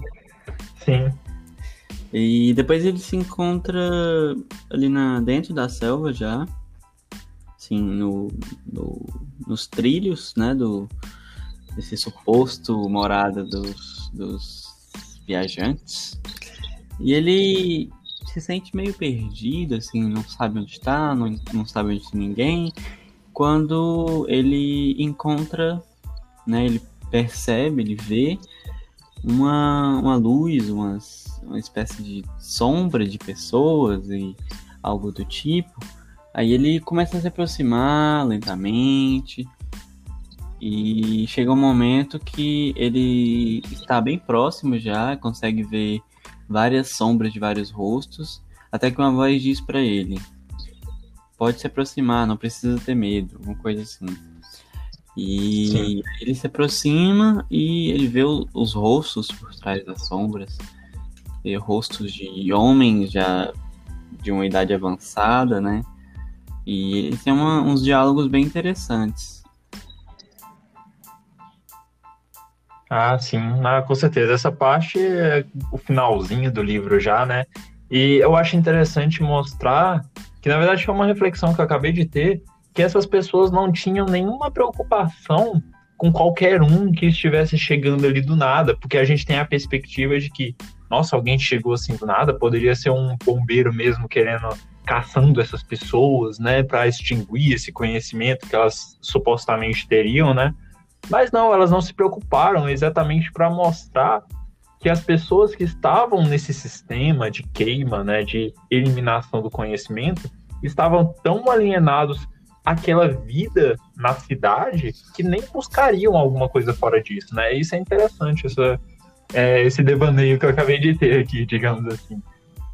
Sim. E depois ele se encontra ali na, dentro da selva já, assim, no, no, nos trilhos, né, do, desse suposto morada dos, dos viajantes. E ele se sente meio perdido, assim, não sabe onde está, não, não sabe onde está ninguém. Quando ele encontra, né, ele percebe, ele vê uma, uma luz, umas, uma espécie de sombra de pessoas e algo do tipo. Aí ele começa a se aproximar lentamente e chega um momento que ele está bem próximo já, consegue ver várias sombras de vários rostos, até que uma voz diz para ele: Pode se aproximar, não precisa ter medo, alguma coisa assim. E Sim. ele se aproxima e ele vê os rostos por trás das sombras. E rostos de homens já de uma idade avançada, né? E têm uma, uns diálogos bem interessantes. Ah, sim, ah, com certeza. Essa parte é o finalzinho do livro já, né? E eu acho interessante mostrar que, na verdade, foi uma reflexão que eu acabei de ter, que essas pessoas não tinham nenhuma preocupação com qualquer um que estivesse chegando ali do nada, porque a gente tem a perspectiva de que, nossa, alguém chegou assim do nada, poderia ser um bombeiro mesmo querendo caçando essas pessoas, né, para extinguir esse conhecimento que elas supostamente teriam, né? Mas não, elas não se preocuparam exatamente para mostrar que as pessoas que estavam nesse sistema de queima, né, de eliminação do conhecimento, estavam tão alienados aquela vida na cidade que nem buscariam alguma coisa fora disso, né? Isso é interessante, essa, é, esse devaneio que eu acabei de ter aqui, digamos assim.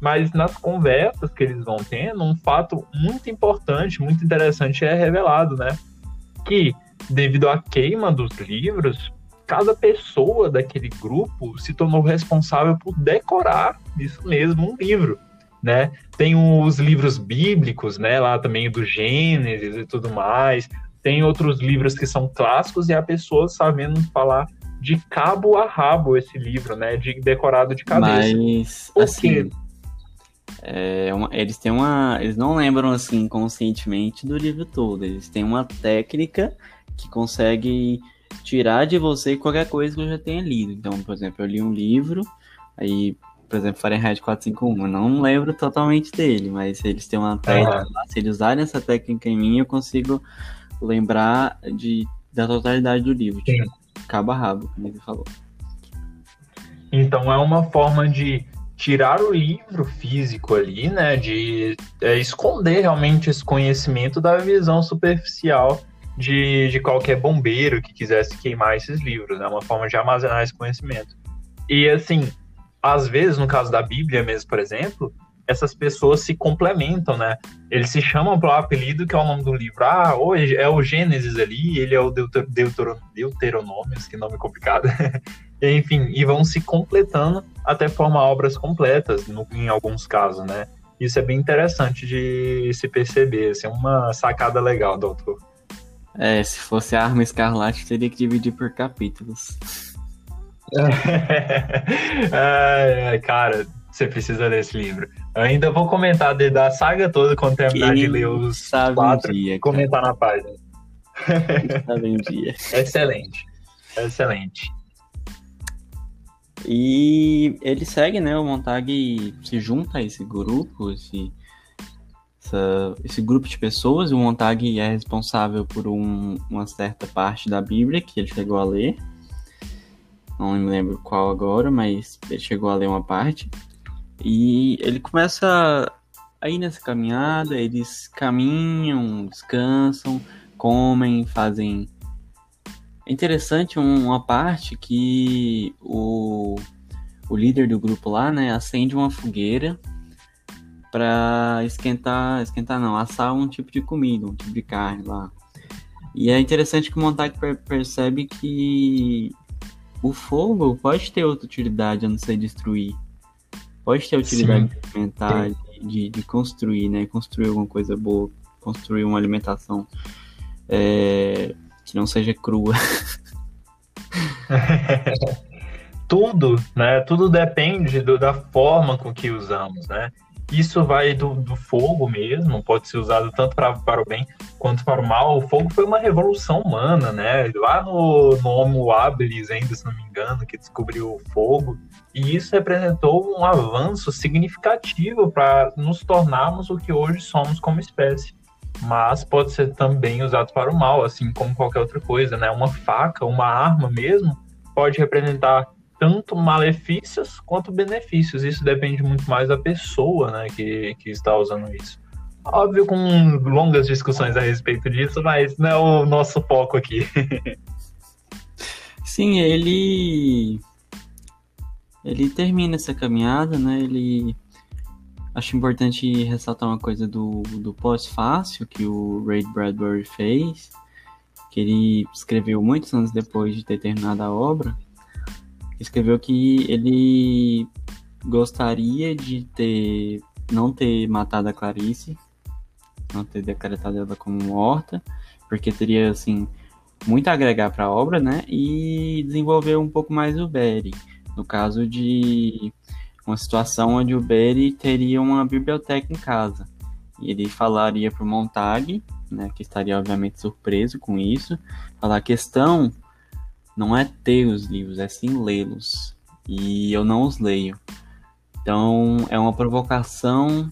Mas nas conversas que eles vão tendo, um fato muito importante, muito interessante é revelado, né? Que devido à queima dos livros, cada pessoa daquele grupo se tornou responsável por decorar isso mesmo um livro né? Tem os livros bíblicos, né? Lá também do Gênesis e tudo mais. Tem outros livros que são clássicos e a pessoa sabendo falar de cabo a rabo esse livro, né? De decorado de cabeça. Mas, Por assim, é uma, eles têm uma... Eles não lembram, assim, conscientemente do livro todo. Eles têm uma técnica que consegue tirar de você qualquer coisa que eu já tenha lido. Então, por exemplo, eu li um livro, aí por exemplo, Fahrenheit 451. Eu não lembro totalmente dele, mas eles têm uma técnica se eles usarem essa técnica em mim, eu consigo lembrar de, da totalidade do livro, tipo, cabo a rabo, como ele falou. Então é uma forma de tirar o livro físico ali, né? De é, esconder realmente esse conhecimento da visão superficial de, de qualquer bombeiro que quisesse queimar esses livros, né? Uma forma de armazenar esse conhecimento. E assim, às vezes, no caso da Bíblia mesmo, por exemplo, essas pessoas se complementam, né? Eles se chamam pelo apelido que é o nome do livro. Ah, hoje é o Gênesis ali, ele é o Deuter, Deuter, Deuteronômio, que nome complicado. Enfim, e vão se completando até formar obras completas, no, em alguns casos, né? Isso é bem interessante de se perceber, assim, é uma sacada legal do autor. É, se fosse a arma escarlate, teria que dividir por capítulos. é, cara, você precisa ler esse livro. Eu ainda vou comentar de, da saga toda quando terminar Quem de ler os quatro dia, comentar na página. Sabe um dia. Excelente. Excelente. E ele segue, né? O Montag se junta a esse grupo, esse, essa, esse grupo de pessoas. O Montag é responsável por um, uma certa parte da Bíblia que ele chegou a ler. Não me lembro qual agora, mas ele chegou a ler uma parte. E ele começa a ir nessa caminhada, eles caminham, descansam, comem, fazem. É interessante uma parte que o, o líder do grupo lá, né, acende uma fogueira para esquentar, esquentar não, assar um tipo de comida, um tipo de carne lá. E é interessante que o Montag percebe que o fogo pode ter outra utilidade a não ser destruir pode ter utilidade alimentar, de, de, construir, né? Construir alguma coisa boa, construir uma alimentação é, que não seja crua. Tudo, né? Tudo depende do, da forma com que usamos, né? Isso vai do, do fogo mesmo, pode ser usado tanto pra, para o bem quanto para o mal. O fogo foi uma revolução humana, né? Lá no, no Homo habilis, ainda se não me engano, que descobriu o fogo. E isso representou um avanço significativo para nos tornarmos o que hoje somos como espécie. Mas pode ser também usado para o mal, assim como qualquer outra coisa, né? Uma faca, uma arma mesmo, pode representar tanto malefícios quanto benefícios. Isso depende muito mais da pessoa, né, que, que está usando isso. Óbvio, com longas discussões a respeito disso, mas não é o nosso foco aqui. Sim, ele ele termina essa caminhada, né? Ele acho importante ressaltar uma coisa do, do pós-fácil que o Ray Bradbury fez, que ele escreveu muitos anos depois de ter terminado a obra. Escreveu que ele gostaria de ter não ter matado a Clarice, não ter decretado ela como morta, porque teria assim muito a agregar para a obra, né? E desenvolver um pouco mais o Barry no caso de uma situação onde o Berry teria uma biblioteca em casa. E ele falaria para o Montag, né, que estaria obviamente surpreso com isso, falar a questão não é ter os livros, é sim lê-los. E eu não os leio. Então é uma provocação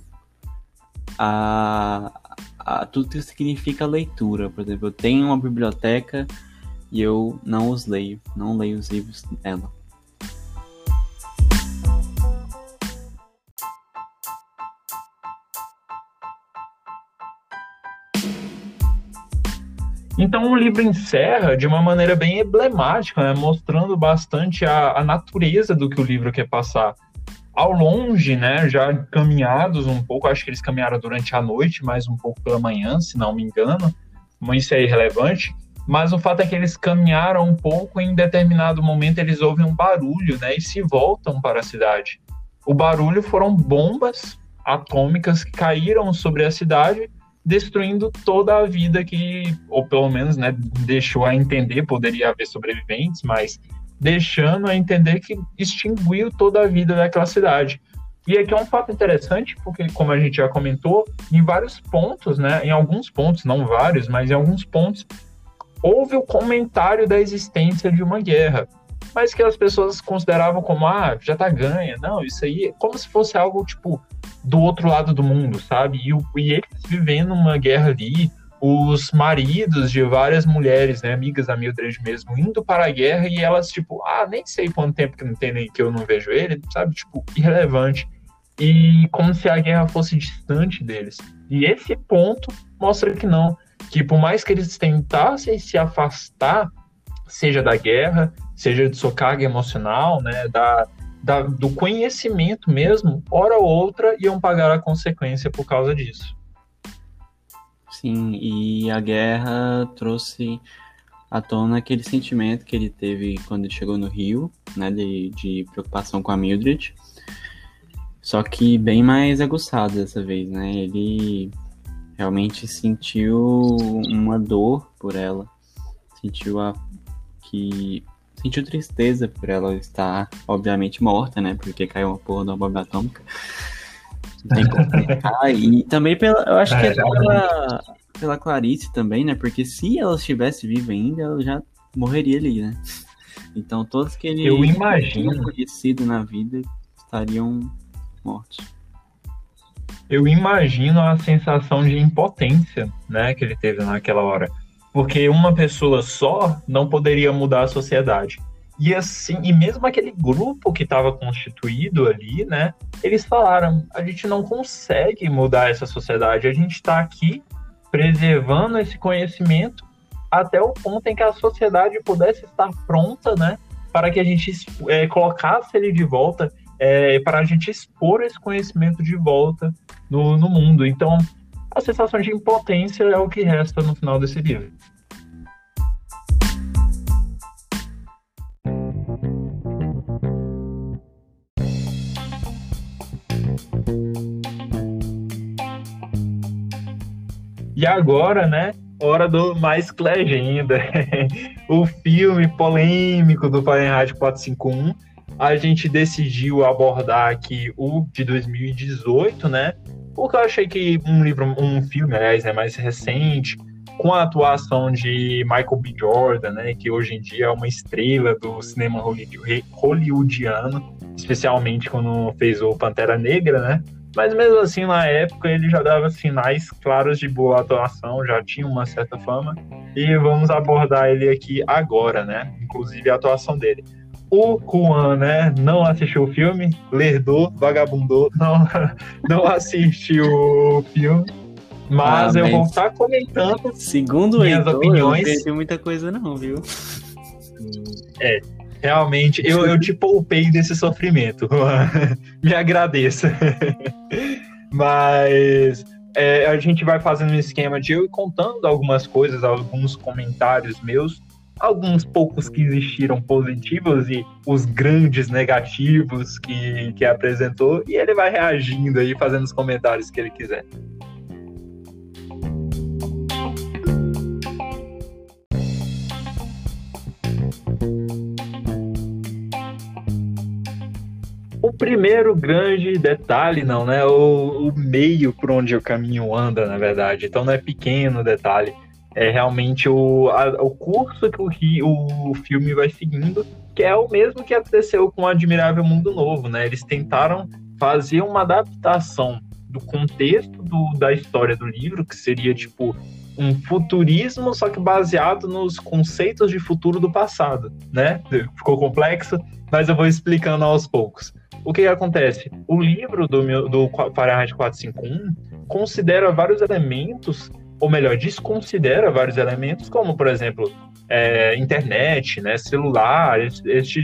a, a tudo que significa leitura. Por exemplo, eu tenho uma biblioteca e eu não os leio, não leio os livros dela. Então o livro encerra de uma maneira bem emblemática, né, mostrando bastante a, a, natureza do que o livro quer passar. Ao longe, né, já caminhados um pouco, acho que eles caminharam durante a noite, mais um pouco pela manhã, se não me engano, mas isso é irrelevante. Mas o fato é que eles caminharam um pouco e em determinado momento eles ouvem um barulho, né, e se voltam para a cidade. O barulho foram bombas atômicas que caíram sobre a cidade destruindo toda a vida que, ou pelo menos, né, deixou a entender, poderia haver sobreviventes, mas deixando a entender que extinguiu toda a vida daquela cidade. E aqui é um fato interessante, porque, como a gente já comentou, em vários pontos, né, em alguns pontos, não vários, mas em alguns pontos, houve o comentário da existência de uma guerra, mas que as pessoas consideravam como, ah, já tá ganha. Não, isso aí é como se fosse algo, tipo, do outro lado do mundo, sabe? E, e eles vivendo uma guerra ali, os maridos de várias mulheres, né, amigas da Mildred mesmo, indo para a guerra e elas, tipo, ah, nem sei quanto tempo que não tem nem que eu não vejo ele, sabe? Tipo, irrelevante. E como se a guerra fosse distante deles. E esse ponto mostra que não. Que por mais que eles tentassem se afastar, seja da guerra, seja de sua carga emocional, né, da, da, do conhecimento mesmo, hora ou outra iam pagar a consequência por causa disso. Sim, e a guerra trouxe à tona aquele sentimento que ele teve quando ele chegou no Rio, né, de, de preocupação com a Mildred. Só que bem mais aguçado dessa vez, né? Ele realmente sentiu uma dor por ela, sentiu a que sentiu tristeza por ela estar obviamente morta, né? Porque caiu uma porra da bomba atômica. Tem e também pela, eu acho que é, é pela, pela Clarice também, né? Porque se ela estivesse viva ainda, ela já morreria ali, né? Então todos que ele eu imagino conhecido na vida estariam mortos. Eu imagino a sensação de impotência, né, que ele teve naquela hora, porque uma pessoa só não poderia mudar a sociedade. E assim, e mesmo aquele grupo que estava constituído ali, né, eles falaram: a gente não consegue mudar essa sociedade, a gente está aqui preservando esse conhecimento até o ponto em que a sociedade pudesse estar pronta, né, para que a gente é, colocasse ele de volta é, para a gente expor esse conhecimento de volta no, no mundo. Então, a sensação de impotência é o que resta no final desse livro. E agora, né? Hora do mais que legenda. o filme polêmico do Fahrenheit 451 a gente decidiu abordar aqui o de 2018, né? Porque eu achei que um livro, um filme, aliás, é mais recente, com a atuação de Michael B. Jordan, né, que hoje em dia é uma estrela do cinema hollywoodiano, especialmente quando fez o Pantera Negra, né? Mas mesmo assim, na época, ele já dava sinais claros de boa atuação, já tinha uma certa fama. E vamos abordar ele aqui agora, né? Inclusive a atuação dele o Juan, né, não assistiu o filme, lerdou, vagabundou, não, não assistiu o filme. Mas ah, eu vou estar comentando segundo minhas Heitor, opiniões. Eu não muita coisa não, viu? É, realmente, eu, eu te poupei desse sofrimento. Me agradeça. Mas é, a gente vai fazendo um esquema de eu contando algumas coisas, alguns comentários meus alguns poucos que existiram positivos e os grandes negativos que, que apresentou, e ele vai reagindo aí, fazendo os comentários que ele quiser. O primeiro grande detalhe, não, né? O, o meio por onde o caminho anda, na verdade. Então não é pequeno detalhe é realmente o, a, o curso que o, o filme vai seguindo, que é o mesmo que aconteceu com o Admirável Mundo Novo, né? Eles tentaram fazer uma adaptação do contexto do, da história do livro, que seria tipo um futurismo, só que baseado nos conceitos de futuro do passado, né? Ficou complexo, mas eu vou explicando aos poucos. O que, que acontece? O livro do, meu, do Fahrenheit 451 considera vários elementos ou melhor, desconsidera vários elementos, como, por exemplo, é, internet, né, celular, esse,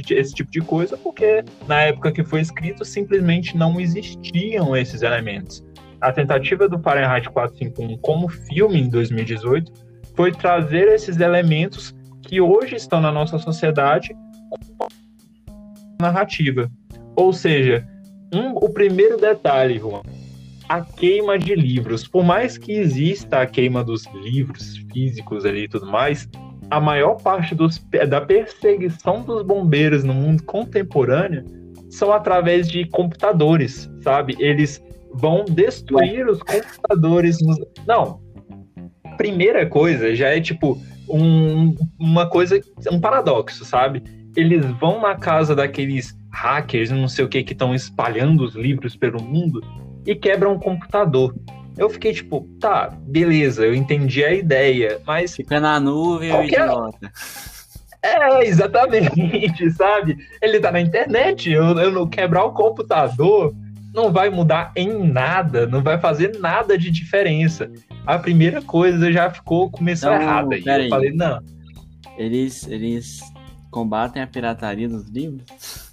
esse, tipo de coisa, porque na época que foi escrito simplesmente não existiam esses elementos. A tentativa do Fahrenheit 451 como filme em 2018 foi trazer esses elementos que hoje estão na nossa sociedade como narrativa. Ou seja, um, o primeiro detalhe, Juan, a queima de livros. Por mais que exista a queima dos livros físicos ali e tudo mais, a maior parte dos, da perseguição dos bombeiros no mundo contemporâneo são através de computadores, sabe? Eles vão destruir os computadores. Nos... Não. Primeira coisa já é tipo um, uma coisa, um paradoxo, sabe? Eles vão na casa daqueles hackers, não sei o que, que estão espalhando os livros pelo mundo e quebra um computador. Eu fiquei tipo, tá, beleza, eu entendi a ideia, mas. Fica na nuvem, qualquer... idiota. É, exatamente, sabe? Ele tá na internet, eu, eu não quebrar o computador não vai mudar em nada, não vai fazer nada de diferença. A primeira coisa já ficou começou não, errada. E eu aí. falei, não. Eles, eles combatem a pirataria dos livros?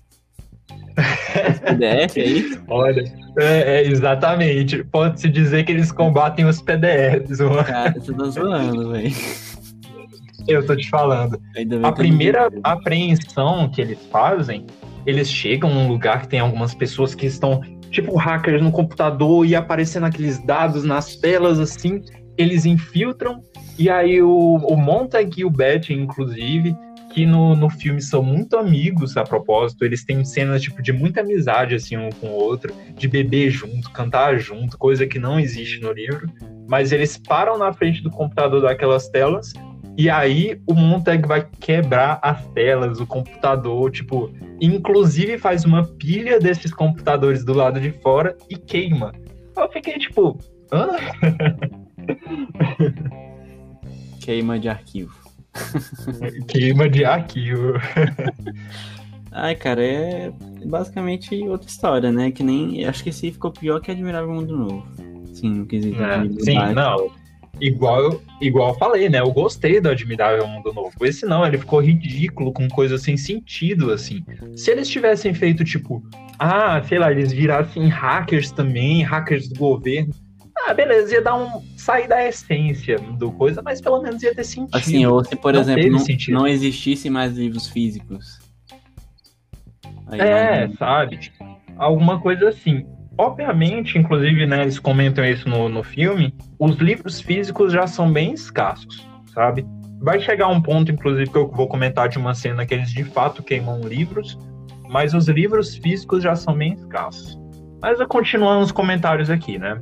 PDF é isso? Olha, é, é exatamente. Pode-se dizer que eles combatem os PDFs. Mano. Cara, você tá zoando, velho. Eu tô te falando. A primeira apreensão que eles fazem, eles chegam num lugar que tem algumas pessoas que estão, tipo, hackers no computador e aparecendo aqueles dados nas telas assim. Eles infiltram, e aí o, o e o Beth, inclusive, que no, no filme são muito amigos a propósito, eles têm cenas tipo de muita amizade assim um com o outro, de beber junto, cantar junto, coisa que não existe no livro, mas eles param na frente do computador daquelas telas e aí o Montag vai quebrar as telas, o computador, tipo, inclusive faz uma pilha desses computadores do lado de fora e queima. Eu fiquei tipo, hã? Queima de arquivo. Queima de arquivo. Ai, cara, é basicamente outra história, né? Que nem. Acho que esse ficou pior que Admirável Mundo Novo. Sim, no quesito é, Sim, não. Igual, igual eu falei, né? Eu gostei do Admirável Mundo Novo. Esse não, ele ficou ridículo, com coisas sem sentido, assim. Se eles tivessem feito, tipo, ah, sei lá, eles virassem hackers também, hackers do governo. Ah, beleza, ia dar um. sair da essência do coisa, mas pelo menos ia ter sentido. Assim, ou se, por não exemplo, não, não, existisse mais livros físicos. Aí é, sabe? Alguma coisa assim. Obviamente, inclusive, né, eles comentam isso no, no filme, os livros físicos já são bem escassos, sabe? Vai chegar um ponto, inclusive, que eu vou comentar de uma cena que eles de fato queimam livros, mas os livros físicos já são bem escassos. Mas eu continuando os comentários aqui, né?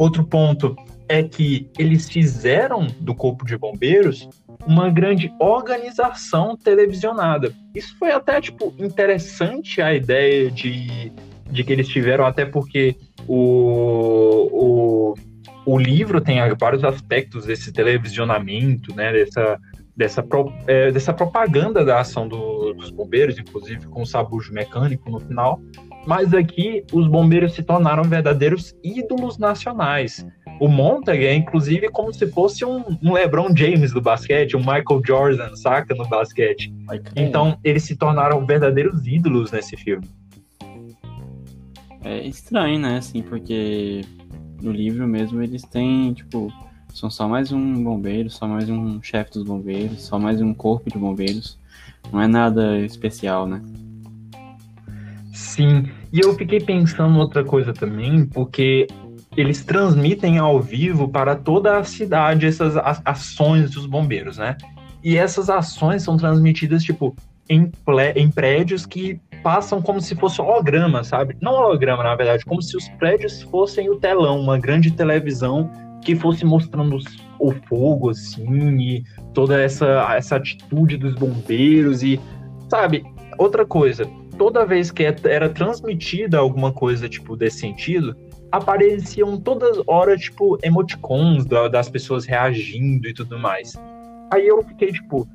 Outro ponto é que eles fizeram do Corpo de Bombeiros uma grande organização televisionada. Isso foi até tipo interessante a ideia de, de que eles tiveram, até porque o, o, o livro tem vários aspectos desse televisionamento, né, dessa, dessa, é, dessa propaganda da ação do, dos bombeiros, inclusive com o sabujo mecânico no final. Mas aqui os bombeiros se tornaram verdadeiros ídolos nacionais. O Montag é inclusive como se fosse um, um, LeBron James do basquete, um Michael Jordan, saca, no basquete. Então eles se tornaram verdadeiros ídolos nesse filme. É estranho, né, assim, porque no livro mesmo eles têm, tipo, são só mais um bombeiro, só mais um chefe dos bombeiros, só mais um corpo de bombeiros. Não é nada especial, né? Sim, e eu fiquei pensando outra coisa também, porque eles transmitem ao vivo para toda a cidade essas ações dos bombeiros, né? E essas ações são transmitidas, tipo, em, em prédios que passam como se fosse holograma, sabe? Não holograma, na verdade, como se os prédios fossem o telão, uma grande televisão que fosse mostrando o fogo, assim, e toda essa, essa atitude dos bombeiros e, sabe? Outra coisa, toda vez que é, era transmitida alguma coisa, tipo, desse sentido, apareciam todas horas, tipo, emoticons das pessoas reagindo e tudo mais. Aí eu fiquei, tipo,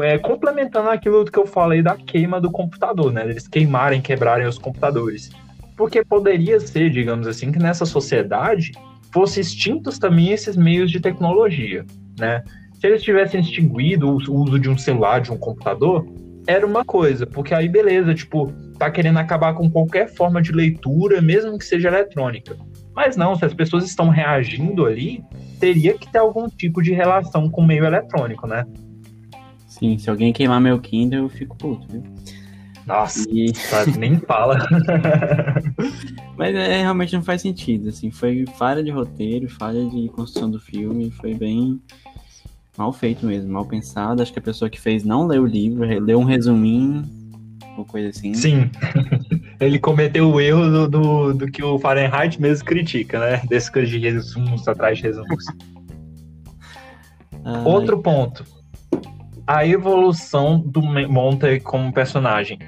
é, complementando aquilo que eu falei da queima do computador, né? Eles queimarem, quebrarem os computadores. Porque poderia ser, digamos assim, que nessa sociedade fossem extintos também esses meios de tecnologia, né? Se eles tivessem extinguido o uso de um celular, de um computador, era uma coisa, porque aí beleza, tipo, tá querendo acabar com qualquer forma de leitura, mesmo que seja eletrônica. Mas não, se as pessoas estão reagindo ali, teria que ter algum tipo de relação com o meio eletrônico, né? Sim, se alguém queimar meu Kindle, eu fico puto, viu? Nossa, e... nem fala. Mas é, realmente não faz sentido, assim, foi falha de roteiro, falha de construção do filme, foi bem mal feito mesmo, mal pensado. Acho que a pessoa que fez não leu o livro, leu um resuminho, ou coisa assim. Sim. Ele cometeu o erro do, do, do, que o Fahrenheit mesmo critica, né? Desse coisa de resumos atrás de resumos. Outro ponto. A evolução do Monte como personagem.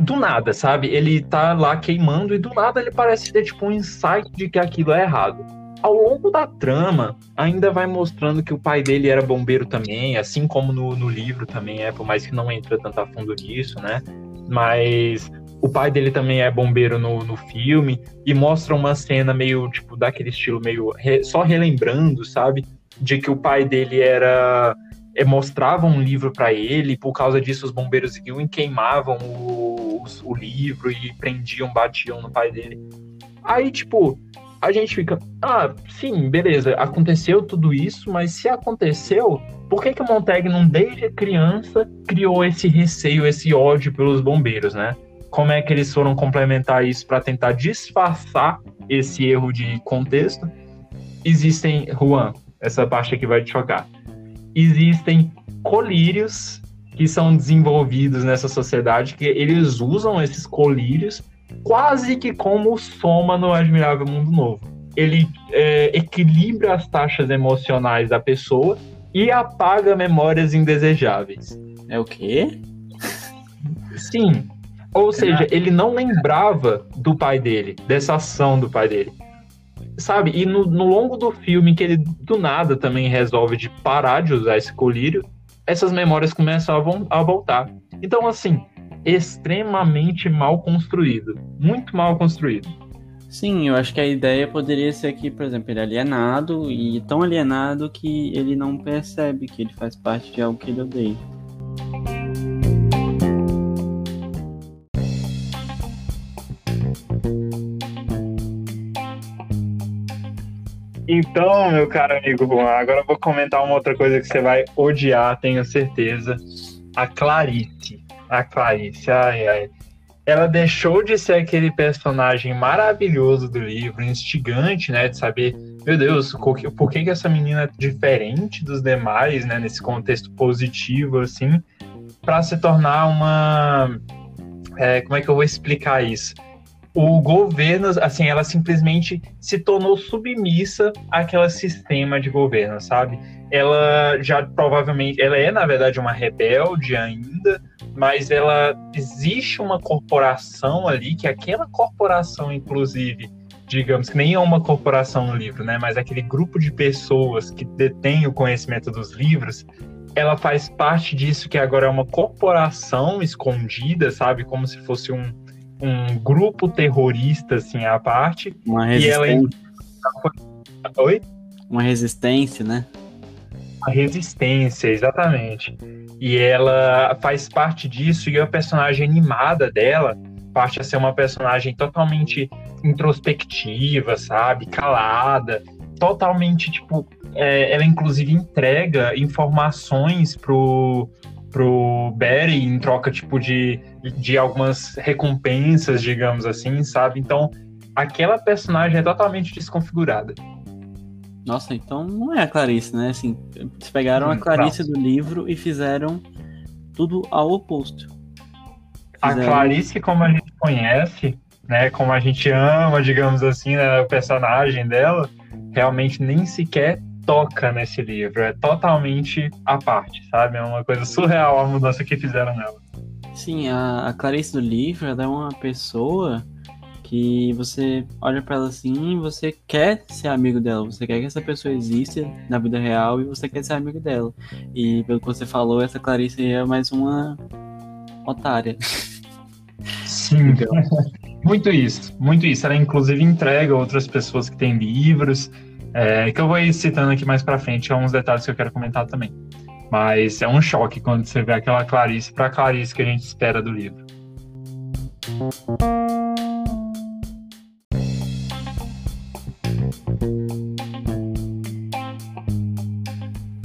Do nada, sabe? Ele tá lá queimando e do nada ele parece ter tipo um insight de que aquilo é errado ao longo da trama, ainda vai mostrando que o pai dele era bombeiro também, assim como no, no livro também é, por mais que não entra tanto a fundo nisso, né? Mas o pai dele também é bombeiro no, no filme e mostra uma cena meio, tipo, daquele estilo meio re, só relembrando, sabe? De que o pai dele era é, mostravam um livro para ele, por causa disso os bombeiros iam e queimavam o, o livro e prendiam, batiam no pai dele. Aí, tipo, a gente fica, ah, sim, beleza, aconteceu tudo isso, mas se aconteceu, por que que o Montagnon, desde criança, criou esse receio, esse ódio pelos bombeiros, né? Como é que eles foram complementar isso para tentar disfarçar esse erro de contexto? Existem, Juan, essa parte aqui vai te chocar. Existem colírios que são desenvolvidos nessa sociedade, que eles usam esses colírios quase que como soma no Admirável Mundo Novo. Ele é, equilibra as taxas emocionais da pessoa e apaga memórias indesejáveis. É o quê? Sim. Ou seja, ele não lembrava do pai dele, dessa ação do pai dele. Sabe? E no, no longo do filme, que ele do nada também resolve de parar de usar esse colírio, essas memórias começam a, a voltar. Então, assim, extremamente mal construído. Muito mal construído. Sim, eu acho que a ideia poderia ser que, por exemplo, ele é alienado e tão alienado que ele não percebe que ele faz parte de algo que ele odeia. Então, meu caro amigo Juan, agora eu vou comentar uma outra coisa que você vai odiar, tenho certeza. A Clarice a Clarice, ai, ai. Ela deixou de ser aquele personagem maravilhoso do livro, instigante, né? De saber, meu Deus, por que, que essa menina é diferente dos demais, né? Nesse contexto positivo, assim, para se tornar uma. É, como é que eu vou explicar isso? o governo, assim, ela simplesmente se tornou submissa àquele sistema de governo, sabe? Ela já provavelmente, ela é na verdade uma rebelde ainda, mas ela existe uma corporação ali que aquela corporação inclusive digamos que nem é uma corporação no livro, né, mas aquele grupo de pessoas que detém o conhecimento dos livros, ela faz parte disso que agora é uma corporação escondida, sabe, como se fosse um, um grupo terrorista assim à parte. Uma resistência. E ela... Oi? Uma resistência, né? Uma resistência, exatamente e ela faz parte disso e a personagem animada dela parte a ser uma personagem totalmente introspectiva, sabe, calada, totalmente tipo, é, ela inclusive entrega informações pro pro Barry em troca tipo de, de algumas recompensas, digamos assim, sabe? Então, aquela personagem é totalmente desconfigurada. Nossa, então não é a Clarice, né? Assim, eles pegaram hum, a Clarice não. do livro e fizeram tudo ao oposto. Fizeram... A Clarice, como a gente conhece, né? Como a gente ama, digamos assim, né, o personagem dela, realmente nem sequer toca nesse livro. É totalmente à parte, sabe? É uma coisa surreal a mudança que fizeram nela. Sim, a, a Clarice do livro ela é uma pessoa que você olha para ela assim e você quer ser amigo dela, você quer que essa pessoa exista na vida real e você quer ser amigo dela. E pelo que você falou, essa Clarice é mais uma otária. Sim, muito isso, muito isso. Ela inclusive entrega outras pessoas que têm livros, é, que eu vou ir citando aqui mais para frente, alguns detalhes que eu quero comentar também. Mas é um choque quando você vê aquela Clarice para Clarice que a gente espera do livro.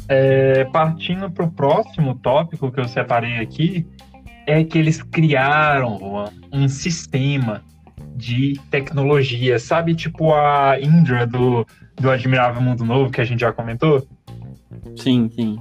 É, partindo para o próximo tópico que eu separei aqui, é que eles criaram um sistema de tecnologia, sabe? Tipo a Indra do, do Admirável Mundo Novo, que a gente já comentou? Sim, sim.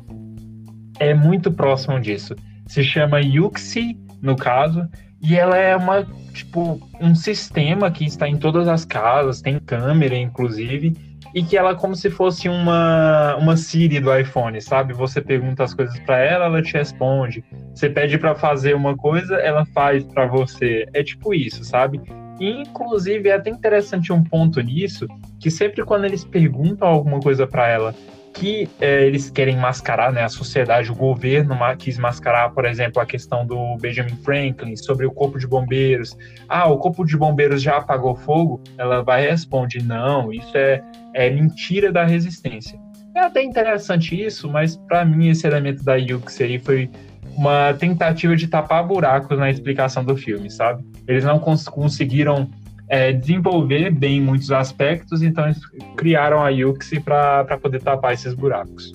É muito próximo disso. Se chama Yuxi, no caso, e ela é uma, tipo, um sistema que está em todas as casas, tem câmera, inclusive, e que ela é como se fosse uma, uma Siri do iPhone, sabe? Você pergunta as coisas para ela, ela te responde. Você pede para fazer uma coisa, ela faz para você. É tipo isso, sabe? E, inclusive, é até interessante um ponto nisso, que sempre quando eles perguntam alguma coisa para ela que é, eles querem mascarar, né, a sociedade, o governo quis mascarar, por exemplo, a questão do Benjamin Franklin sobre o corpo de bombeiros. Ah, o corpo de bombeiros já apagou fogo? Ela vai e responde, não, isso é, é mentira da resistência. É até interessante isso, mas para mim esse elemento da Yux aí foi uma tentativa de tapar buracos na explicação do filme, sabe? Eles não cons conseguiram é, desenvolver bem muitos aspectos, então eles criaram a Yuxi para poder tapar esses buracos.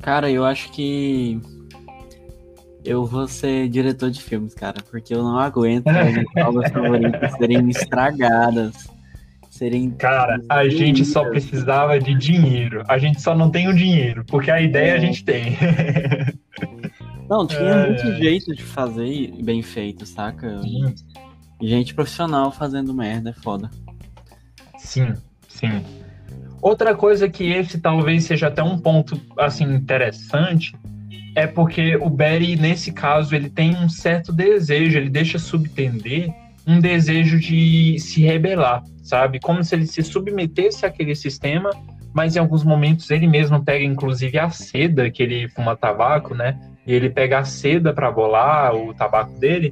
Cara, eu acho que eu vou ser diretor de filmes, cara, porque eu não aguento as obras favoritas serem estragadas. Serem. Cara, a gente só precisava de dinheiro. A gente só não tem o dinheiro, porque a ideia é. a gente tem. Não, tinha é... muito jeito de fazer bem feito, saca? Sim. Gente profissional fazendo merda é foda. Sim, sim. Outra coisa que esse talvez seja até um ponto assim interessante é porque o Barry nesse caso ele tem um certo desejo, ele deixa subtender um desejo de se rebelar, sabe? Como se ele se submetesse àquele sistema, mas em alguns momentos ele mesmo pega inclusive a seda que ele fuma tabaco, né? E ele pega a seda para bolar o tabaco dele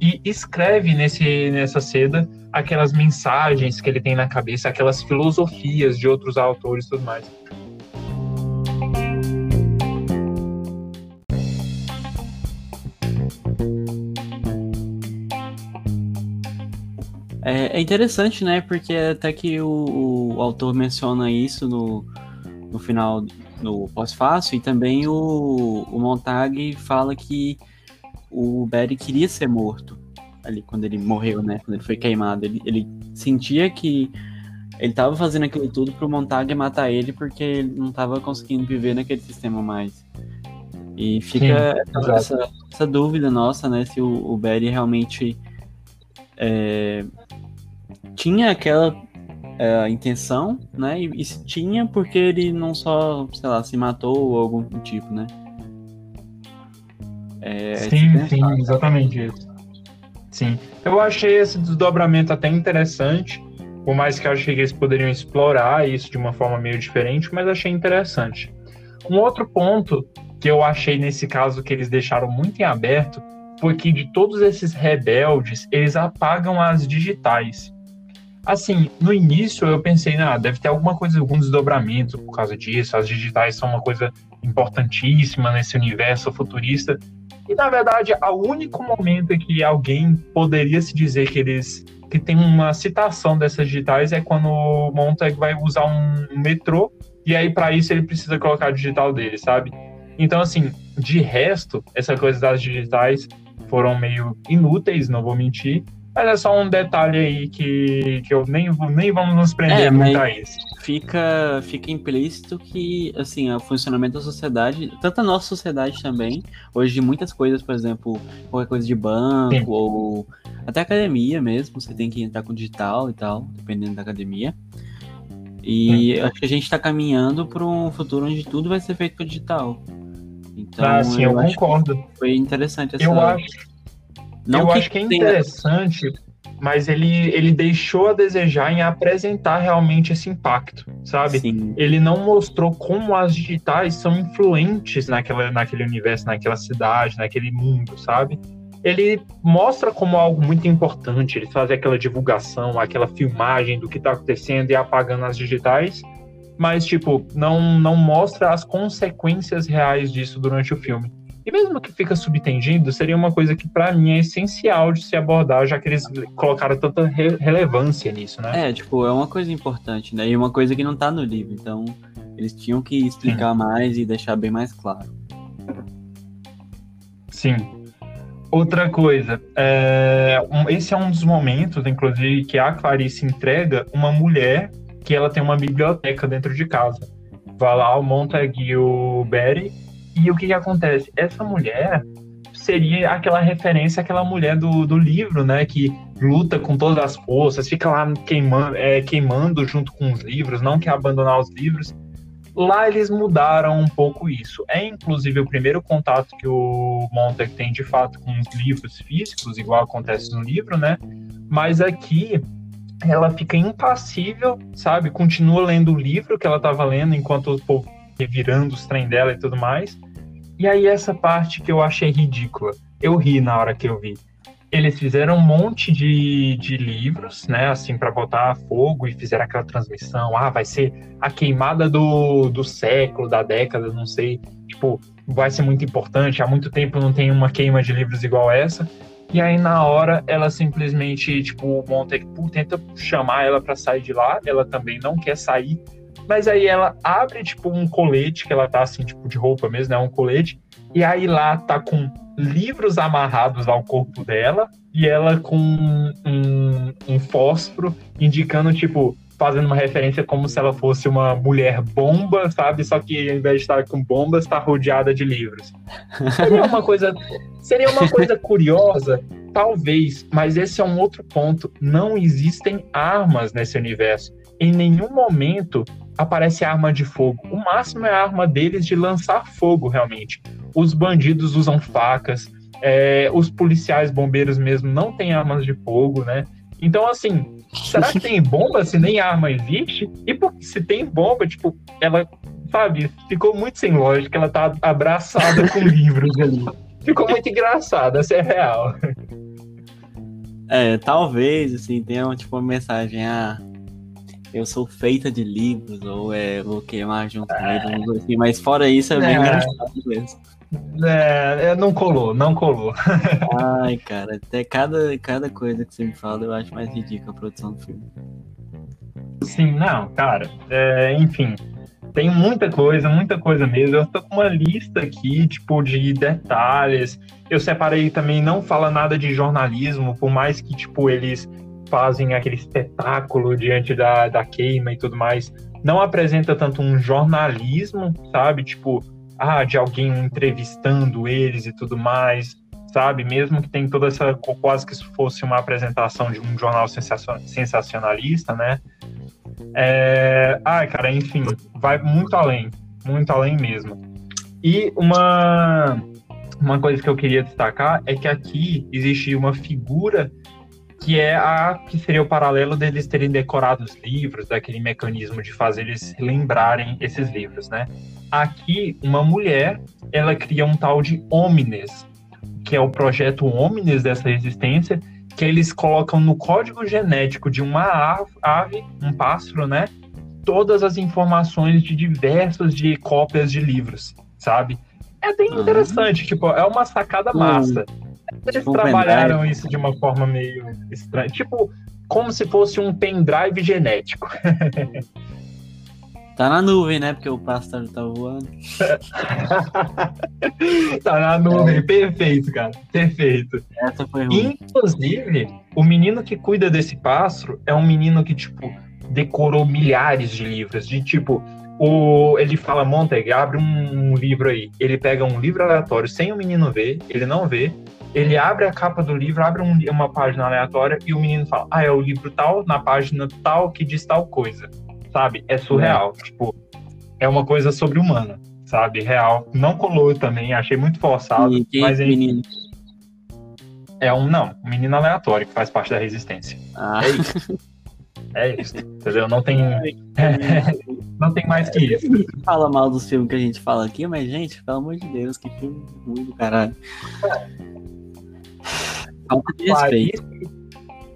e escreve nesse, nessa seda aquelas mensagens que ele tem na cabeça, aquelas filosofias de outros autores e tudo mais. É, é interessante, né? Porque até que o, o autor menciona isso no, no final, no pós-fácil, e também o, o Montag fala que o Barry queria ser morto ali quando ele morreu, né? Quando ele foi queimado. Ele, ele sentia que ele tava fazendo aquilo tudo pro Montag matar ele porque ele não tava conseguindo viver naquele sistema mais. E fica Sim, essa, essa, dúvida nossa, né? Se o, o Barry realmente é, tinha aquela é, intenção, né? E, e, se tinha, porque ele não só, sei lá, se matou ou algum tipo, né? É, sim, sim, exatamente isso. Sim. Eu achei esse desdobramento até interessante, por mais que eu achei que eles poderiam explorar isso de uma forma meio diferente, mas achei interessante. Um outro ponto que eu achei nesse caso que eles deixaram muito em aberto foi que de todos esses rebeldes, eles apagam as digitais. Assim, no início eu pensei, ah, deve ter alguma coisa, algum desdobramento por causa disso, as digitais são uma coisa importantíssima nesse universo futurista. E na verdade, o único momento em que alguém poderia se dizer que eles que tem uma citação dessas digitais é quando o Montag vai usar um metrô e aí para isso ele precisa colocar a digital dele, sabe? Então assim, de resto, essa coisa das digitais foram meio inúteis, não vou mentir. Mas é só um detalhe aí que, que eu nem, nem vamos nos prender é, muito a isso. Fica, fica implícito que, assim, o funcionamento da sociedade, tanto a nossa sociedade também, hoje muitas coisas, por exemplo, qualquer coisa de banco Sim. ou até academia mesmo, você tem que entrar com digital e tal, dependendo da academia. E acho que a gente está caminhando para um futuro onde tudo vai ser feito com digital. Então, ah, sim, eu, eu concordo. Foi interessante essa. Eu acho não eu que acho que é interessante, mas ele, ele deixou a desejar em apresentar realmente esse impacto, sabe? Sim. Ele não mostrou como as digitais são influentes naquela, naquele universo, naquela cidade, naquele mundo, sabe? Ele mostra como algo muito importante, ele faz aquela divulgação, aquela filmagem do que está acontecendo e apagando as digitais, mas, tipo, não, não mostra as consequências reais disso durante o filme. E mesmo que fica subtendido, seria uma coisa que para mim é essencial de se abordar, já que eles colocaram tanta re relevância nisso, né? É, tipo, é uma coisa importante, né? E uma coisa que não tá no livro, então eles tinham que explicar Sim. mais e deixar bem mais claro. Sim. Outra coisa, é, um, esse é um dos momentos, inclusive, que a Clarice entrega uma mulher que ela tem uma biblioteca dentro de casa. Vai lá o Montague e o que, que acontece? Essa mulher seria aquela referência àquela mulher do, do livro, né? Que luta com todas as forças, fica lá queimando, é, queimando junto com os livros, não quer abandonar os livros. Lá eles mudaram um pouco isso. É inclusive o primeiro contato que o Montag tem de fato com os livros físicos, igual acontece no livro, né? Mas aqui ela fica impassível, sabe? Continua lendo o livro que ela estava lendo enquanto o povo revirando os trem dela e tudo mais. E aí essa parte que eu achei ridícula. Eu ri na hora que eu vi. eles fizeram um monte de, de livros, né, assim, para botar fogo e fizeram aquela transmissão. Ah, vai ser a queimada do, do século, da década, não sei. Tipo, vai ser muito importante. Há muito tempo não tem uma queima de livros igual essa. E aí, na hora, ela simplesmente, tipo, o Montag tenta chamar ela para sair de lá. Ela também não quer sair. Mas aí ela abre, tipo, um colete, que ela tá assim, tipo, de roupa mesmo, né? Um colete. E aí lá tá com livros amarrados ao corpo dela e ela com um, um fósforo indicando, tipo, fazendo uma referência como se ela fosse uma mulher bomba, sabe? Só que ao invés de estar com bombas, está rodeada de livros. Seria uma coisa, seria uma coisa curiosa, talvez, mas esse é um outro ponto. Não existem armas nesse universo. Em nenhum momento aparece arma de fogo. O máximo é a arma deles de lançar fogo, realmente os bandidos usam facas, é, os policiais bombeiros mesmo não têm armas de fogo, né? Então, assim, será que tem bomba se nem arma existe? E porque se tem bomba, tipo, ela, sabe, ficou muito sem lógica, ela tá abraçada com livros ali. Ficou muito engraçado, essa é real. É, talvez, assim, tenha tipo, uma mensagem, ah, eu sou feita de livros, ou é, vou queimar junto com ele, assim, mas fora isso é bem é. engraçado mesmo. É, é, não colou, não colou. Ai, cara, até cada, cada coisa que você me fala eu acho mais ridícula a produção do filme. Sim, não, cara, é, enfim, tem muita coisa, muita coisa mesmo. Eu tô com uma lista aqui, tipo, de detalhes. Eu separei também, não fala nada de jornalismo, por mais que, tipo, eles fazem aquele espetáculo diante da, da queima e tudo mais. Não apresenta tanto um jornalismo, sabe? Tipo, ah, de alguém entrevistando eles e tudo mais, sabe? Mesmo que tem toda essa, quase que fosse uma apresentação de um jornal sensacionalista, né? É, ah, cara, enfim, vai muito além, muito além mesmo. E uma, uma coisa que eu queria destacar é que aqui existe uma figura que é a que seria o paralelo deles terem decorado os livros, daquele mecanismo de fazer eles lembrarem esses livros, né? Aqui, uma mulher, ela cria um tal de Omnes, que é o projeto Omnes dessa resistência, que eles colocam no código genético de uma ave, um pássaro, né? Todas as informações de diversas de cópias de livros, sabe? É bem ah. interessante, tipo, é uma sacada hum. massa. Eles tipo trabalharam isso de uma forma meio estranha, tipo, como se fosse um pendrive genético. Tá na nuvem, né? Porque o pássaro tá voando. tá na nuvem, é. perfeito, cara. Perfeito. Essa foi ruim. Inclusive, o menino que cuida desse pássaro é um menino que, tipo, decorou milhares de livros. De tipo, o, ele fala, Montag, abre um livro aí. Ele pega um livro aleatório sem o menino ver, ele não vê. Ele abre a capa do livro, abre um, uma página aleatória e o menino fala: Ah, é o livro tal, na página tal, que diz tal coisa sabe? É surreal. É. Tipo, é uma coisa sobre-humana, sabe? Real. Não colou também, achei muito forçado. E mas é menino? É um, não, um menino aleatório que faz parte da resistência. Ah. É isso. É isso, entendeu? Não tem. não tem mais que isso. Fala mal dos filmes que a gente fala aqui, mas, gente, pelo amor de Deus, que filme ruim do caralho. Falta de respeito.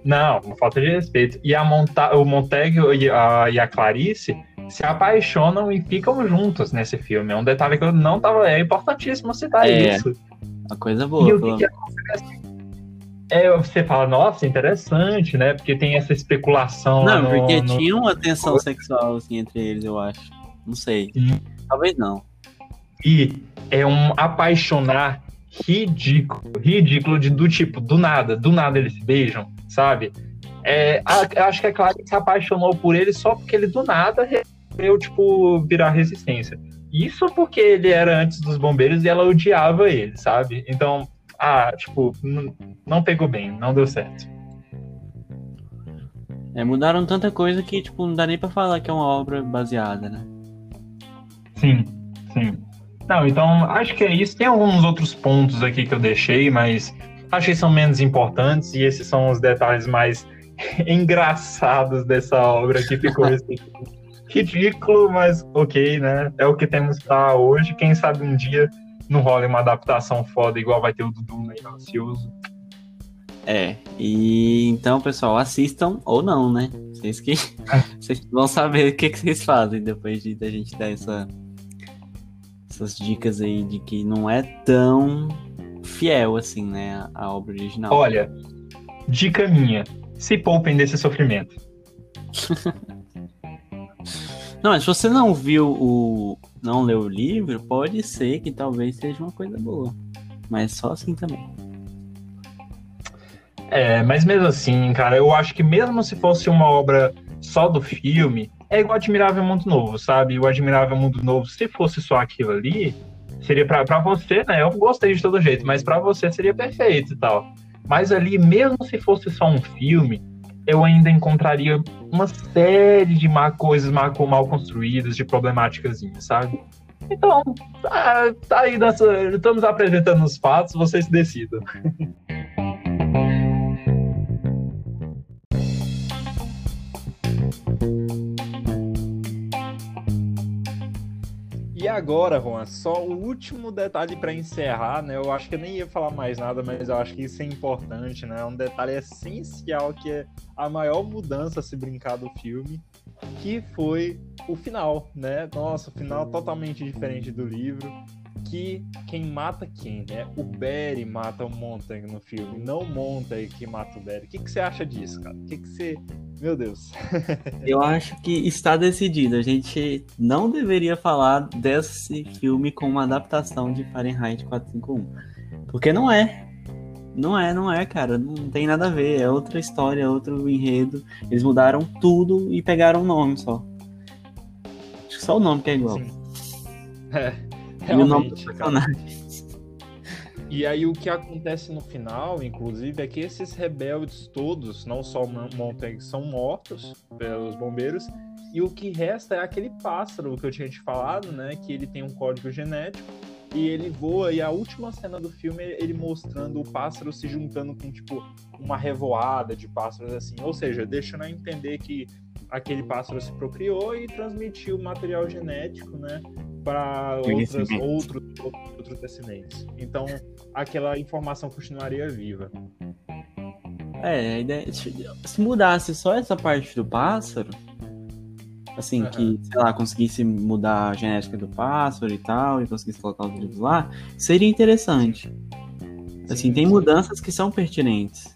Não, falta de respeito. E a Monta o Montague e a, e a Clarice se apaixonam e ficam juntos nesse filme. É um detalhe que eu não tava. É importantíssimo citar é, isso. Uma coisa boa. E o que, que acontece? É, você fala, nossa, interessante, né? Porque tem essa especulação. Não, no, porque no... tinha uma tensão sexual assim, entre eles, eu acho. Não sei. Sim. Talvez não. E é um apaixonar ridículo. Ridículo de, do tipo, do nada, do nada eles se beijam sabe? É, a, acho que é claro que se apaixonou por ele só porque ele do nada resolveu, tipo, virar resistência. Isso porque ele era antes dos bombeiros e ela odiava ele, sabe? Então, ah, tipo, não pegou bem, não deu certo. É, mudaram tanta coisa que, tipo, não dá nem pra falar que é uma obra baseada, né? Sim, sim. Não, então, acho que é isso. Tem alguns outros pontos aqui que eu deixei, mas Achei que são menos importantes e esses são os detalhes mais engraçados dessa obra que ficou assim, ridículo, mas ok, né? É o que temos para hoje. Quem sabe um dia não rola uma adaptação foda igual vai ter o Dudu aí, ansioso. É, e então, pessoal, assistam ou não, né? Vocês que vocês vão saber o que, que vocês fazem depois de a gente dar essa, essas dicas aí de que não é tão fiel assim, né, a obra original. Olha, dica minha, se poupem desse sofrimento. não, mas se você não viu o. não leu o livro, pode ser que talvez seja uma coisa boa. Mas só assim também. É, mas mesmo assim, cara, eu acho que mesmo se fosse uma obra só do filme, é igual Admirável Mundo Novo, sabe? O Admirável Mundo Novo, se fosse só aquilo ali, seria pra você, né? Eu gostei de todo jeito, mas pra você seria perfeito e tal. Mas ali, mesmo se fosse só um filme, eu ainda encontraria uma série de má coisas mal, mal construídas, de problemáticas, sabe? Então, tá, tá aí, nessa, estamos apresentando os fatos, vocês decidam. agora, Juan, só o último detalhe para encerrar, né? Eu acho que eu nem ia falar mais nada, mas eu acho que isso é importante, né? Um detalhe essencial que é a maior mudança se brincar do filme, que foi o final, né? Nossa, o final totalmente diferente do livro que quem mata quem, né? O Barry mata o Montag no filme, não o Montag que mata o Barry. O que, que você acha disso, cara? O que, que você. Meu Deus. Eu acho que está decidido. A gente não deveria falar desse filme como uma adaptação de Fahrenheit 451. Porque não é. Não é, não é, cara. Não tem nada a ver. É outra história, é outro enredo. Eles mudaram tudo e pegaram o nome só. Acho que só o nome que é igual. Sim. É. Realmente. E aí o que acontece no final, inclusive, é que esses rebeldes todos, não só Montag, são mortos pelos bombeiros, e o que resta é aquele pássaro que eu tinha te falado, né? Que ele tem um código genético e ele voa, e a última cena do filme é ele mostrando o pássaro se juntando com, tipo, uma revoada de pássaros assim. Ou seja, deixando a entender que aquele pássaro se procriou e transmitiu material genético, né? Para outros, outros descendentes. Então, aquela informação continuaria viva. É, a ideia, se mudasse só essa parte do pássaro, assim, uhum. que, sei lá, conseguisse mudar a genética do pássaro e tal, e conseguisse colocar os livros lá, seria interessante. Assim, sim, tem sim. mudanças que são pertinentes.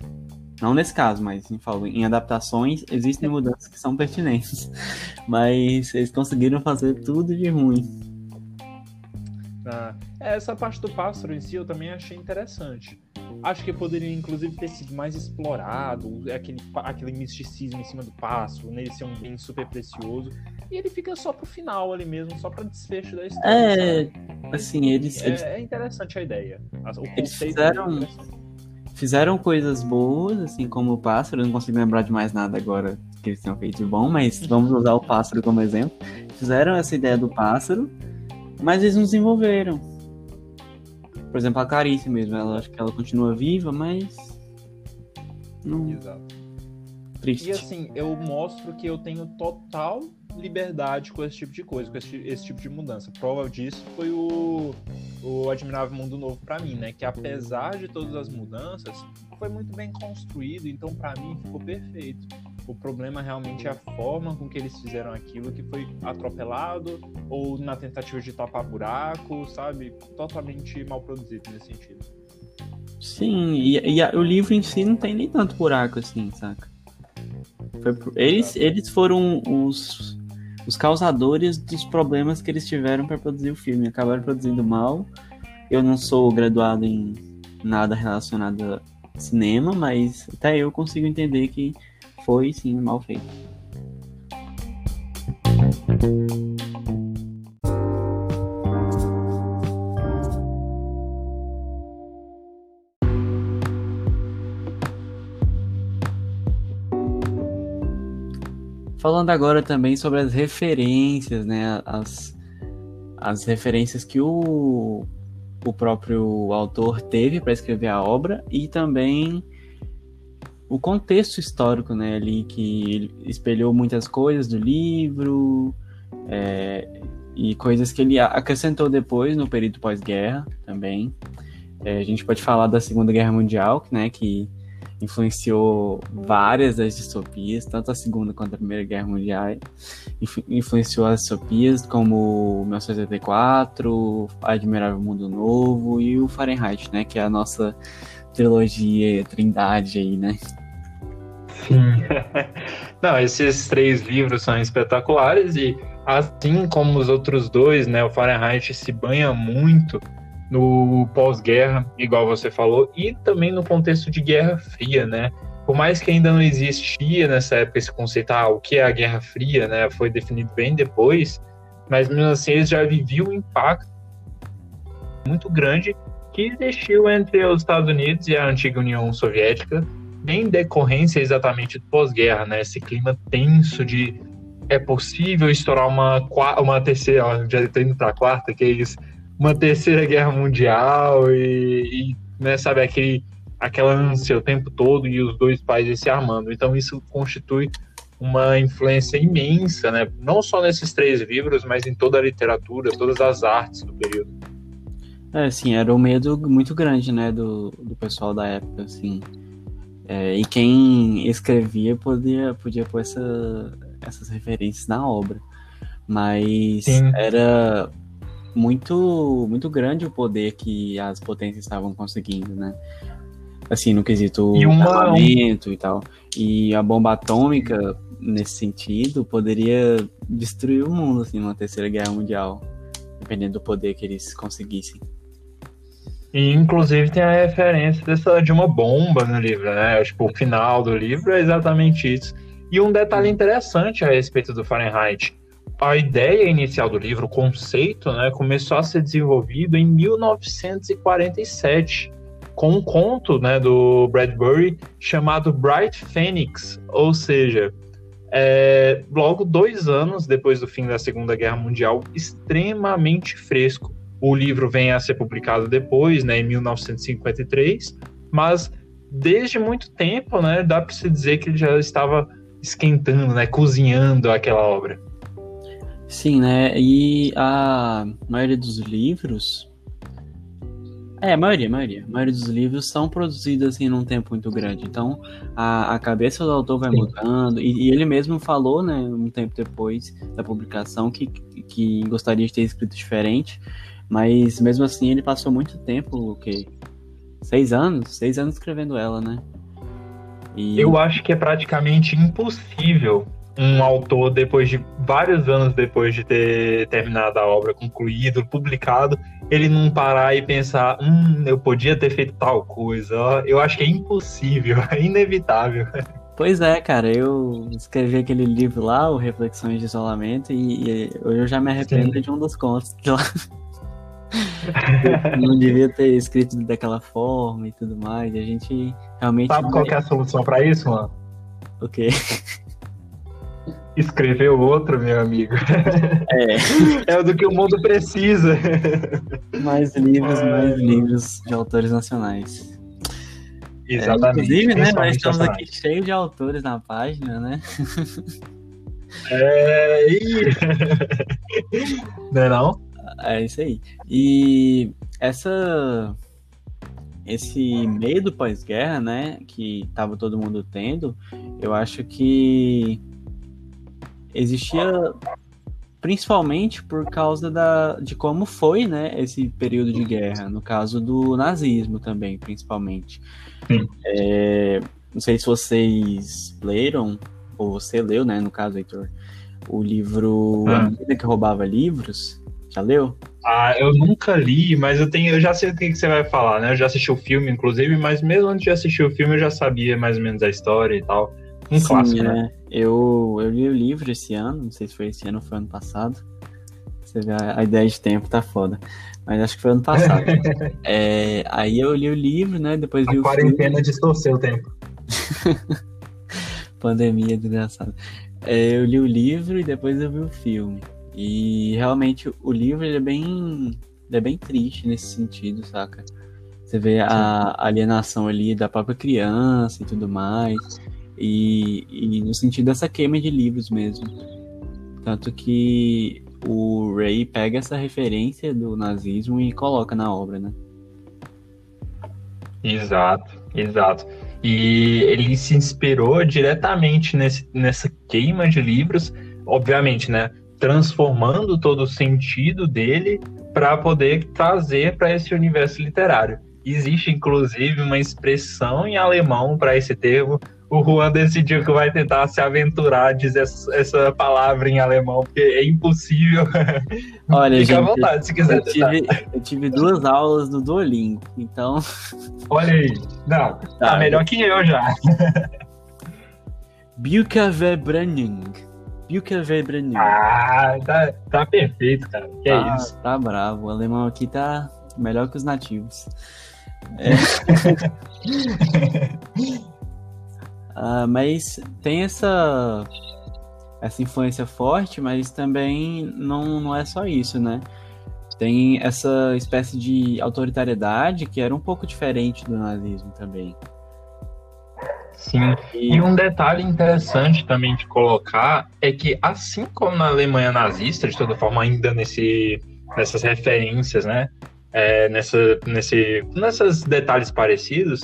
Não nesse caso, mas em, em adaptações existem mudanças que são pertinentes. Mas eles conseguiram fazer tudo de ruim. Ah, essa parte do pássaro em si eu também achei interessante. Acho que poderia, inclusive, ter sido mais explorado, aquele, aquele misticismo em cima do pássaro, nele ser um bem super precioso. E ele fica só pro final ali mesmo, só pra desfecho da história. É, sabe? assim, eles. É, eles... é, interessante a ideia. O eles fizeram, é fizeram coisas boas, assim como o pássaro. Eu não consigo lembrar de mais nada agora que eles tenham feito de bom, mas vamos usar o pássaro como exemplo. Fizeram essa ideia do pássaro mas eles não desenvolveram. Por exemplo, a Clarice mesmo, ela acho que ela continua viva, mas. Não... Exato. Triste. E assim, eu mostro que eu tenho total liberdade com esse tipo de coisa, com esse, esse tipo de mudança. Prova disso foi o, o Admirável Mundo Novo para mim, né? Que apesar de todas as mudanças, foi muito bem construído, então para mim ficou perfeito. O problema realmente é a forma com que eles fizeram aquilo, que foi atropelado ou na tentativa de tapar buraco, sabe? Totalmente mal produzido nesse sentido. Sim, e, e a, o livro em si não tem nem tanto buraco assim, saca? Foi, eles, eles foram os, os causadores dos problemas que eles tiveram para produzir o filme. Acabaram produzindo mal. Eu não sou graduado em nada relacionado a cinema, mas até eu consigo entender que foi sim mal feito. Falando agora também sobre as referências, né? As, as referências que o, o próprio autor teve para escrever a obra e também o contexto histórico, né, ali que espelhou muitas coisas do livro é, e coisas que ele acrescentou depois no período pós-guerra também. É, a gente pode falar da Segunda Guerra Mundial, né, que influenciou várias das distopias, tanto a Segunda quanto a Primeira Guerra Mundial. influenciou as distopias como 1984, Admirável Mundo Novo e o Fahrenheit, né? Que é a nossa trilogia, trindade aí, né? Sim. Não, esses três livros são espetaculares e assim como os outros dois, né, o Fahrenheit se banha muito no pós-guerra, igual você falou, e também no contexto de Guerra Fria, né? Por mais que ainda não existia nessa época esse conceito, ah, o que é a Guerra Fria, né? Foi definido bem depois, mas mesmo assim eles já viviam um impacto muito grande que existiu entre os Estados Unidos e a antiga União Soviética, em decorrência exatamente do pós-guerra, né? Esse clima tenso de é possível estourar uma, uma terceira, ó, já estou indo para a quarta, que é isso, uma terceira guerra mundial e, e né, sabe, aquele, aquela ânsia o tempo todo e os dois países se armando. Então isso constitui uma influência imensa, né? Não só nesses três livros, mas em toda a literatura, todas as artes do período. É, sim, era um medo muito grande, né, do, do pessoal da época, assim. É, e quem escrevia podia, podia pôr essa, essas referências na obra. Mas Sim. era muito muito grande o poder que as potências estavam conseguindo, né? Assim, no quesito e uma, e tal. E a bomba atômica, nesse sentido, poderia destruir o mundo, assim, numa terceira guerra mundial. Dependendo do poder que eles conseguissem. E, inclusive, tem a referência dessa, de uma bomba no livro, né? Tipo, o final do livro é exatamente isso. E um detalhe interessante a respeito do Fahrenheit. A ideia inicial do livro, o conceito, né, começou a ser desenvolvido em 1947, com um conto né, do Bradbury chamado Bright Phoenix, ou seja, é, logo dois anos depois do fim da Segunda Guerra Mundial, extremamente fresco. O livro vem a ser publicado depois, né, em 1953, mas desde muito tempo, né, dá para se dizer que ele já estava esquentando, né, cozinhando aquela obra. Sim, né? E a maioria dos livros. É, a maioria, a maioria. A maioria dos livros são produzidos assim num tempo muito grande. Então, a, a cabeça do autor vai Sim. mudando. E, e, ele mesmo falou, né, um tempo depois da publicação, que, que gostaria de ter escrito diferente. Mas mesmo assim, ele passou muito tempo, o quê? Seis anos? Seis anos escrevendo ela, né? E... Eu acho que é praticamente impossível um autor, depois de vários anos depois de ter terminado a obra, concluído, publicado, ele não parar e pensar, hum, eu podia ter feito tal coisa. Eu acho que é impossível, é inevitável. Pois é, cara, eu escrevi aquele livro lá, o Reflexões de Isolamento, e, e eu já me arrependo Sim. de um dos contos que lá. não devia ter escrito daquela forma e tudo mais. E a gente realmente. Sabe qual é a solução para isso, mano? O quê? Escrever outro, meu amigo. É. É do que o mundo precisa. Mais livros, mais livros de autores nacionais. Exatamente. É, inclusive, né, nós estamos aqui cheios de autores na página, né? É. Não é não? É isso aí. E essa esse medo pós-guerra, né, que tava todo mundo tendo, eu acho que existia principalmente por causa da, de como foi, né, esse período de guerra, no caso do nazismo também, principalmente. É, não sei se vocês leram, ou você leu, né, no caso, Heitor, o livro ah. A Menina que Roubava Livros, já leu? Ah, eu nunca li, mas eu tenho, eu já sei o que, que você vai falar, né? Eu já assisti o filme, inclusive, mas mesmo antes de assistir o filme eu já sabia mais ou menos a história e tal. Um Sim, clássico, né? É. Eu, eu li o livro esse ano, não sei se foi esse ano ou foi ano passado. Você vê, a, ideia de tempo tá foda. Mas acho que foi ano passado. é, aí eu li o livro, né? Depois a vi o quarentena distorceu o tempo. Pandemia desgraçada. É, eu li o livro e depois eu vi o filme. E realmente o livro é bem é bem triste nesse sentido, saca? Você vê a alienação ali da própria criança e tudo mais. E, e no sentido dessa queima de livros mesmo. Tanto que o Ray pega essa referência do nazismo e coloca na obra, né? Exato, exato. E ele se inspirou diretamente nesse, nessa queima de livros, obviamente, né? Transformando todo o sentido dele para poder trazer para esse universo literário. Existe, inclusive, uma expressão em alemão para esse termo. O Juan decidiu que vai tentar se aventurar a dizer essa palavra em alemão, porque é impossível. Olha, Fica gente, à vontade se quiser. eu tive, eu tive duas aulas no Duolingo, então. Olha aí. Não, tá melhor que eu já. Bücherverbrenning. Bücherverbrenning. Ah, tá, tá perfeito, cara. Que é tá, isso. tá bravo. O alemão aqui tá melhor que os nativos. É. Ah, mas tem essa essa influência forte, mas também não, não é só isso, né? Tem essa espécie de autoritariedade que era um pouco diferente do nazismo também. Sim. E, um detalhe interessante também de colocar é que, assim como na Alemanha nazista, de toda forma, ainda nesse, nessas referências, né? É, nessa, nesse, nesses detalhes parecidos,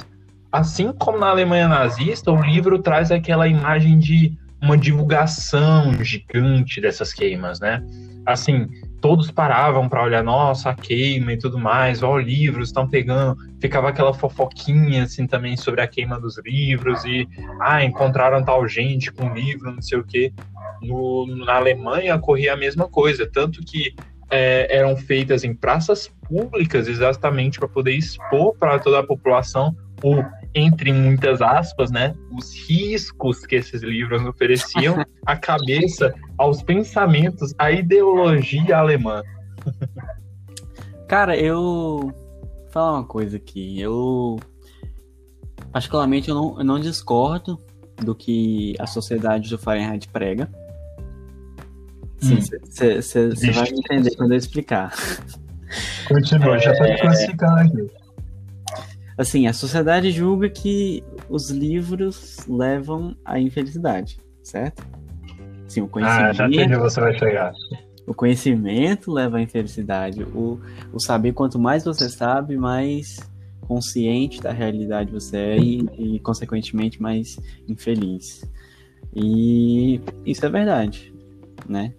assim como na Alemanha nazista, o livro traz aquela imagem de uma divulgação gigante dessas queimas, né? Assim, todos paravam para olhar, nossa, a queima e tudo mais, ó, livros estão pegando. Ficava aquela fofoquinha, assim, também sobre a queima dos livros e, ah, encontraram tal gente com livro, não sei o quê. No, na Alemanha ocorria a mesma coisa, tanto que é, eram feitas em praças públicas exatamente para poder expor para toda a população o entre muitas aspas, né, os riscos que esses livros ofereciam à cabeça, aos pensamentos, à ideologia alemã. cara, eu vou falar uma coisa aqui. Eu particularmente eu não, eu não discordo do que a sociedade do Fahrenheit prega. Hum. Você vai me entender quando eu explicar. Continua, já tá classificando aqui. Assim, a sociedade julga que os livros levam à infelicidade, certo? Sim, o Ah, já entendi conhecimento, você vai chegar. o conhecimento leva à infelicidade. O, o saber, quanto mais você sabe, mais consciente da realidade você é e, e, consequentemente, mais infeliz. E isso é verdade, né?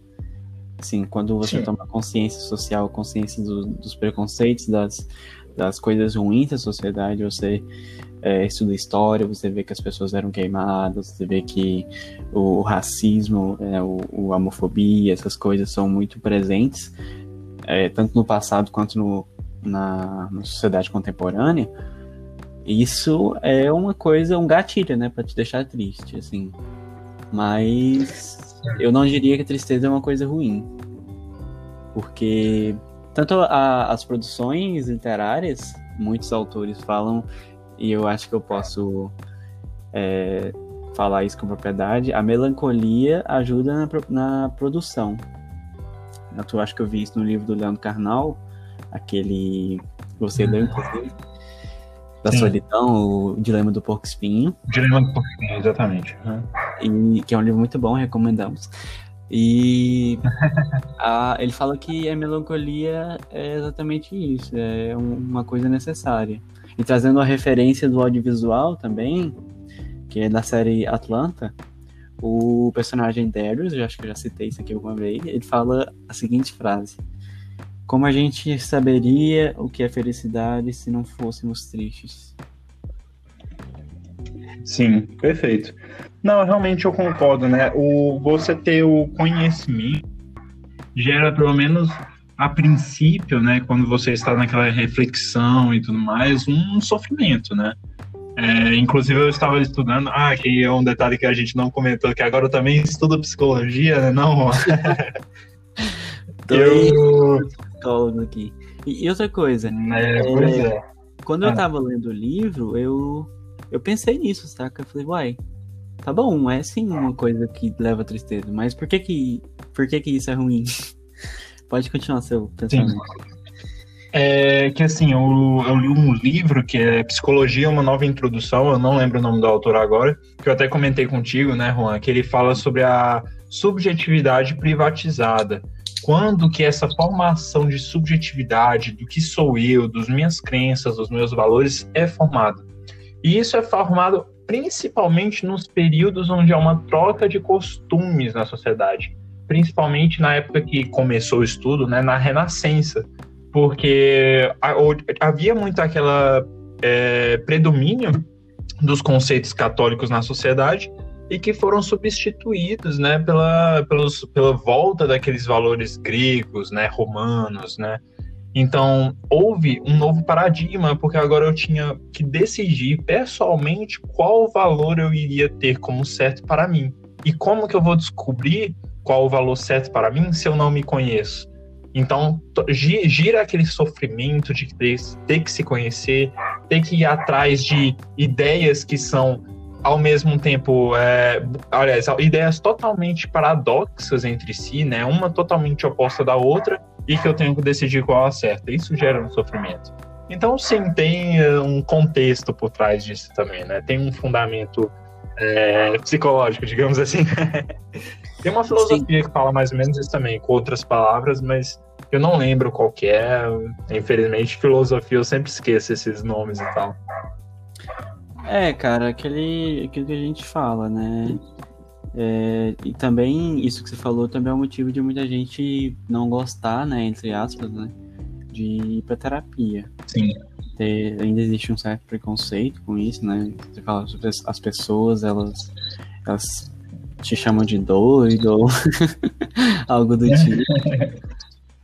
Assim, quando você Sim. toma consciência social, consciência do- dos preconceitos, das, das coisas ruins da sociedade, você é, estuda história, você vê que as pessoas eram queimadas, você vê que o racismo, é, o, o homofobia, essas coisas são muito presentes, é, tanto no passado quanto no, na, na sociedade contemporânea. Isso é uma coisa, um gatilho, né, para te deixar triste, assim. Mas eu não diria que a tristeza é uma coisa ruim, porque tanto a- as produções literárias, muitos autores falam, e eu acho que eu posso é, falar isso com propriedade, a melancolia ajuda na, na produção. Eu acho que eu vi isso no livro do Leandro Carnal, aquele que você leu, inclusive, da Sim. solidão, o Dilema do Porco Espinho Dilema do Porquinho, exatamente. e que é um livro muito bom, recomendamos. E a- ele fala que a melancolia é exatamente isso, é um- uma coisa necessária. E trazendo a referência do audiovisual também, que é da série Atlanta, o personagem Darius, eu acho que eu já citei isso aqui alguma vez, ele fala a seguinte frase: Como a gente saberia o que é felicidade se não fôssemos tristes? Sim, perfeito. Não, realmente eu concordo, né? O, você ter o conhecimento gera, pelo menos a princípio, né? Quando você está naquela reflexão e tudo mais, um sofrimento, né? É, inclusive eu estava estudando, ah, que é um detalhe que a gente não comentou, que agora eu também estudo psicologia, né? Não, eu... psicólogo aqui. E, outra coisa, É, pois é. quando eu Ah. tava lendo o livro, eu, eu pensei nisso, saca? Eu falei, uai, tá bom, é sim uma coisa que leva a tristeza, mas por que que, por que, que isso é ruim? Pode continuar seu pensamento. É que assim, eu, eu li um livro que é Psicologia, uma nova introdução, eu não lembro o nome do autor agora, que eu até comentei contigo, né, Juan, que ele fala sobre a subjetividade privatizada. Quando que essa formação de subjetividade, do que sou eu, das minhas crenças, dos meus valores, é formado. E isso é formado principalmente nos períodos onde há uma troca de costumes na sociedade, principalmente na época que começou o estudo, né, na Renascença, porque havia muito aquela é, predomínio dos conceitos católicos na sociedade e que foram substituídos, né, pela, pelos, pela volta daqueles valores gregos, né, romanos, né. Então houve um novo paradigma porque agora eu tinha que decidir pessoalmente qual valor eu iria ter como certo para mim e como que eu vou descobrir qual o valor certo para mim se eu não me conheço. Então, gira aquele sofrimento de ter que se conhecer, ter que ir atrás de ideias que são, ao mesmo tempo, é, aliás, ideias totalmente paradoxas entre si, né? Uma totalmente oposta da outra, e que eu tenho que decidir qual acerta. Isso gera um sofrimento. Então, sim, tem eh, um contexto por trás disso também, né? Tem um fundamento é, psicológico, digamos assim. Tem uma filosofia Sim. que fala mais ou menos isso também, com outras palavras, mas eu não lembro qual que é. Infelizmente, filosofia eu sempre esqueço esses nomes e tal. É, cara, aquele, aquilo que a gente fala, né? É, e também, isso que você falou também é um motivo de muita gente não gostar, né, entre aspas, né, de ir pra terapia. Sim. Ter, ainda existe um certo preconceito com isso, né? Você fala sobre as pessoas, elas, elas te chamam de doido ou algo do tipo.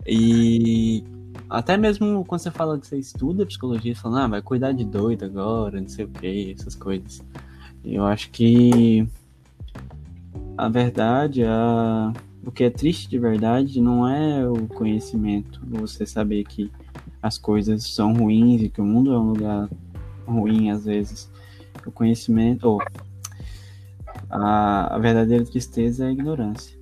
E até mesmo quando você fala que você estuda psicologia, você fala, ah, vai cuidar de doido agora, não sei o que, essas coisas. Eu acho que a verdade, a... o que é triste de verdade não é o conhecimento, você saber que as coisas são ruins e que o mundo é um lugar ruim às vezes. O conhecimento, ou a, a verdadeira tristeza é a ignorância.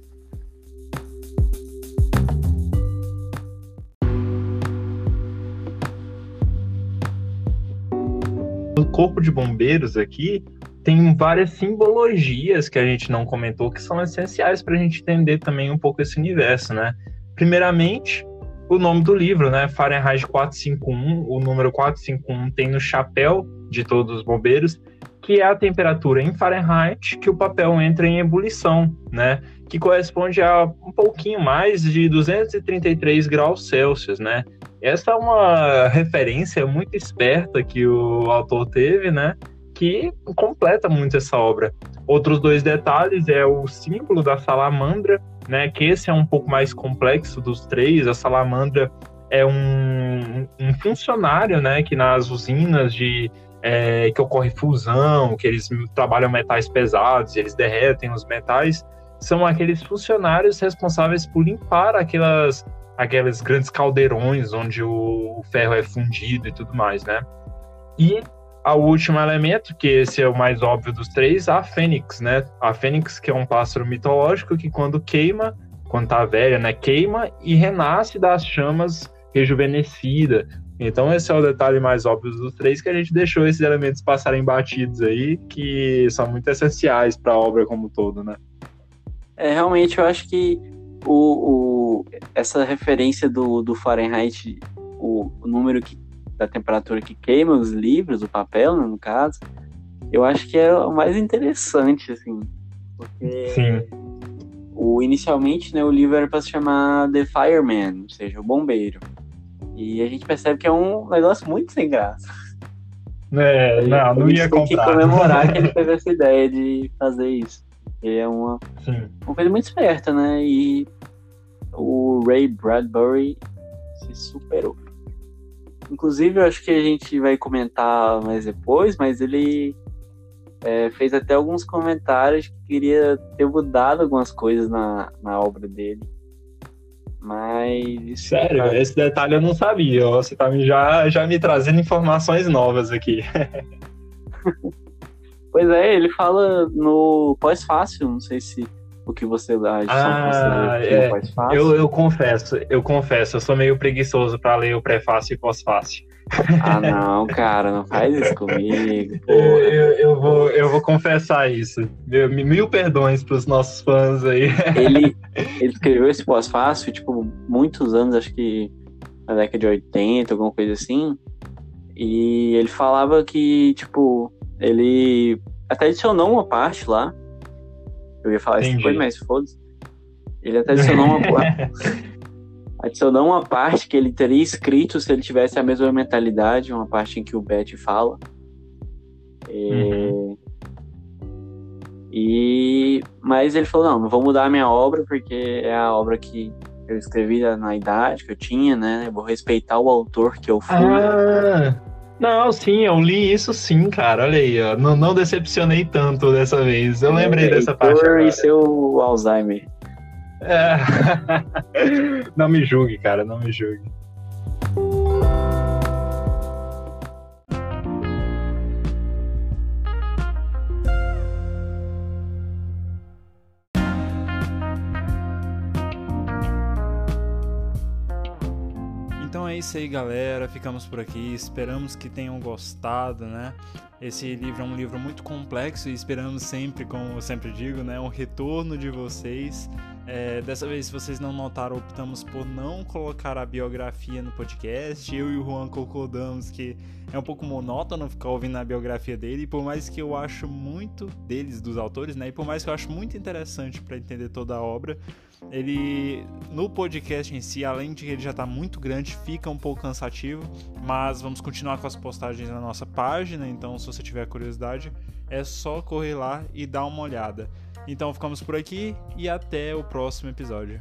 No corpo de bombeiros aqui tem várias simbologias que a gente não comentou que são essenciais para a gente entender também um pouco esse universo, né? Primeiramente, o nome do livro, né? Fahrenheit 451, o número 451 tem no chapéu de todos os bombeiros que é a temperatura em Fahrenheit que o papel entra em ebulição, né? Que corresponde a um pouquinho mais de 233 graus Celsius, né? Essa é uma referência muito esperta que o autor teve, né? Que completa muito essa obra. Outros dois detalhes é o símbolo da salamandra, né? Que esse é um pouco mais complexo dos três. A salamandra é um, um funcionário, né? Que nas usinas de é, que ocorre fusão, que eles trabalham metais pesados, eles derretem os metais, são aqueles funcionários responsáveis por limpar aquelas, aqueles grandes caldeirões onde o ferro é fundido e tudo mais, né? E o último elemento, que esse é o mais óbvio dos três, a fênix, né? A fênix, que é um pássaro mitológico que quando queima, quando tá velha, né, queima e renasce das chamas rejuvenescida, então esse é o detalhe mais óbvio dos três que a gente deixou esses elementos passarem batidos aí, que são muito essenciais para a obra como um todo, né? É, realmente eu acho que o, o essa referência do, do Fahrenheit, o, o, número que, da temperatura que queima os livros, o papel, né, no caso, eu acho que é o mais interessante, assim, porque Sim. O, inicialmente, né, o livro era para se chamar The Fireman, ou seja, o bombeiro. E a gente percebe que é um negócio muito sem graça. É, não, não ia comprar. Tem que comemorar que ele teve essa ideia de fazer isso. É uma, uma coisa muito esperta, né? E o Ray Bradbury se superou. Inclusive, eu acho que a gente vai comentar mais depois, mas ele é, fez até alguns comentários que queria ter mudado algumas coisas na, na obra dele. Mas. Sério, esse detalhe eu não sabia. Você tá já, já me trazendo informações novas aqui. pois é, ele fala no pós-fácil, não sei se o que você acha. Ah, é. eu, eu confesso, eu confesso, eu sou meio preguiçoso para ler o prefácio e pós-fácil. Ah, não, cara, não faz isso comigo. Eu, eu, vou, eu vou confessar isso. Mil perdões para os nossos fãs aí. Ele, ele escreveu esse pós-fácil, tipo, muitos anos, acho que na década de 80, alguma coisa assim. E ele falava que, tipo, ele até adicionou uma parte lá. Eu ia falar isso depois, mas foda-se. Ele até adicionou uma adicionou uma parte que ele teria escrito se ele tivesse a mesma mentalidade, uma parte em que o Beth fala. É... Uhum. E mas ele falou não, não vou mudar a minha obra porque é a obra que eu escrevi na idade que eu tinha, né? Eu vou respeitar o autor que eu fui. Ah, não, sim, eu li isso sim, cara. Olha aí, ó. Não, não decepcionei tanto dessa vez. Eu lembrei dessa parte. Agora. e seu Alzheimer. É. não me julgue, cara, não me julgue. É isso aí, galera. Ficamos por aqui. Esperamos que tenham gostado, né? Esse livro é um livro muito complexo e esperamos sempre, como eu sempre digo, né, um retorno de vocês. É, dessa vez, se vocês não notaram, optamos por não colocar a biografia no podcast. Eu e o Juan concordamos que é um pouco monótono ficar ouvindo a biografia dele, e por mais que eu acho muito deles, dos autores, né, e por mais que eu acho muito interessante para entender toda a obra, ele no podcast em si, além de ele já estar muito grande, fica um pouco cansativo, mas vamos continuar com as postagens na nossa página, então se você tiver curiosidade, é só correr lá e dar uma olhada. Então ficamos por aqui e até o próximo episódio.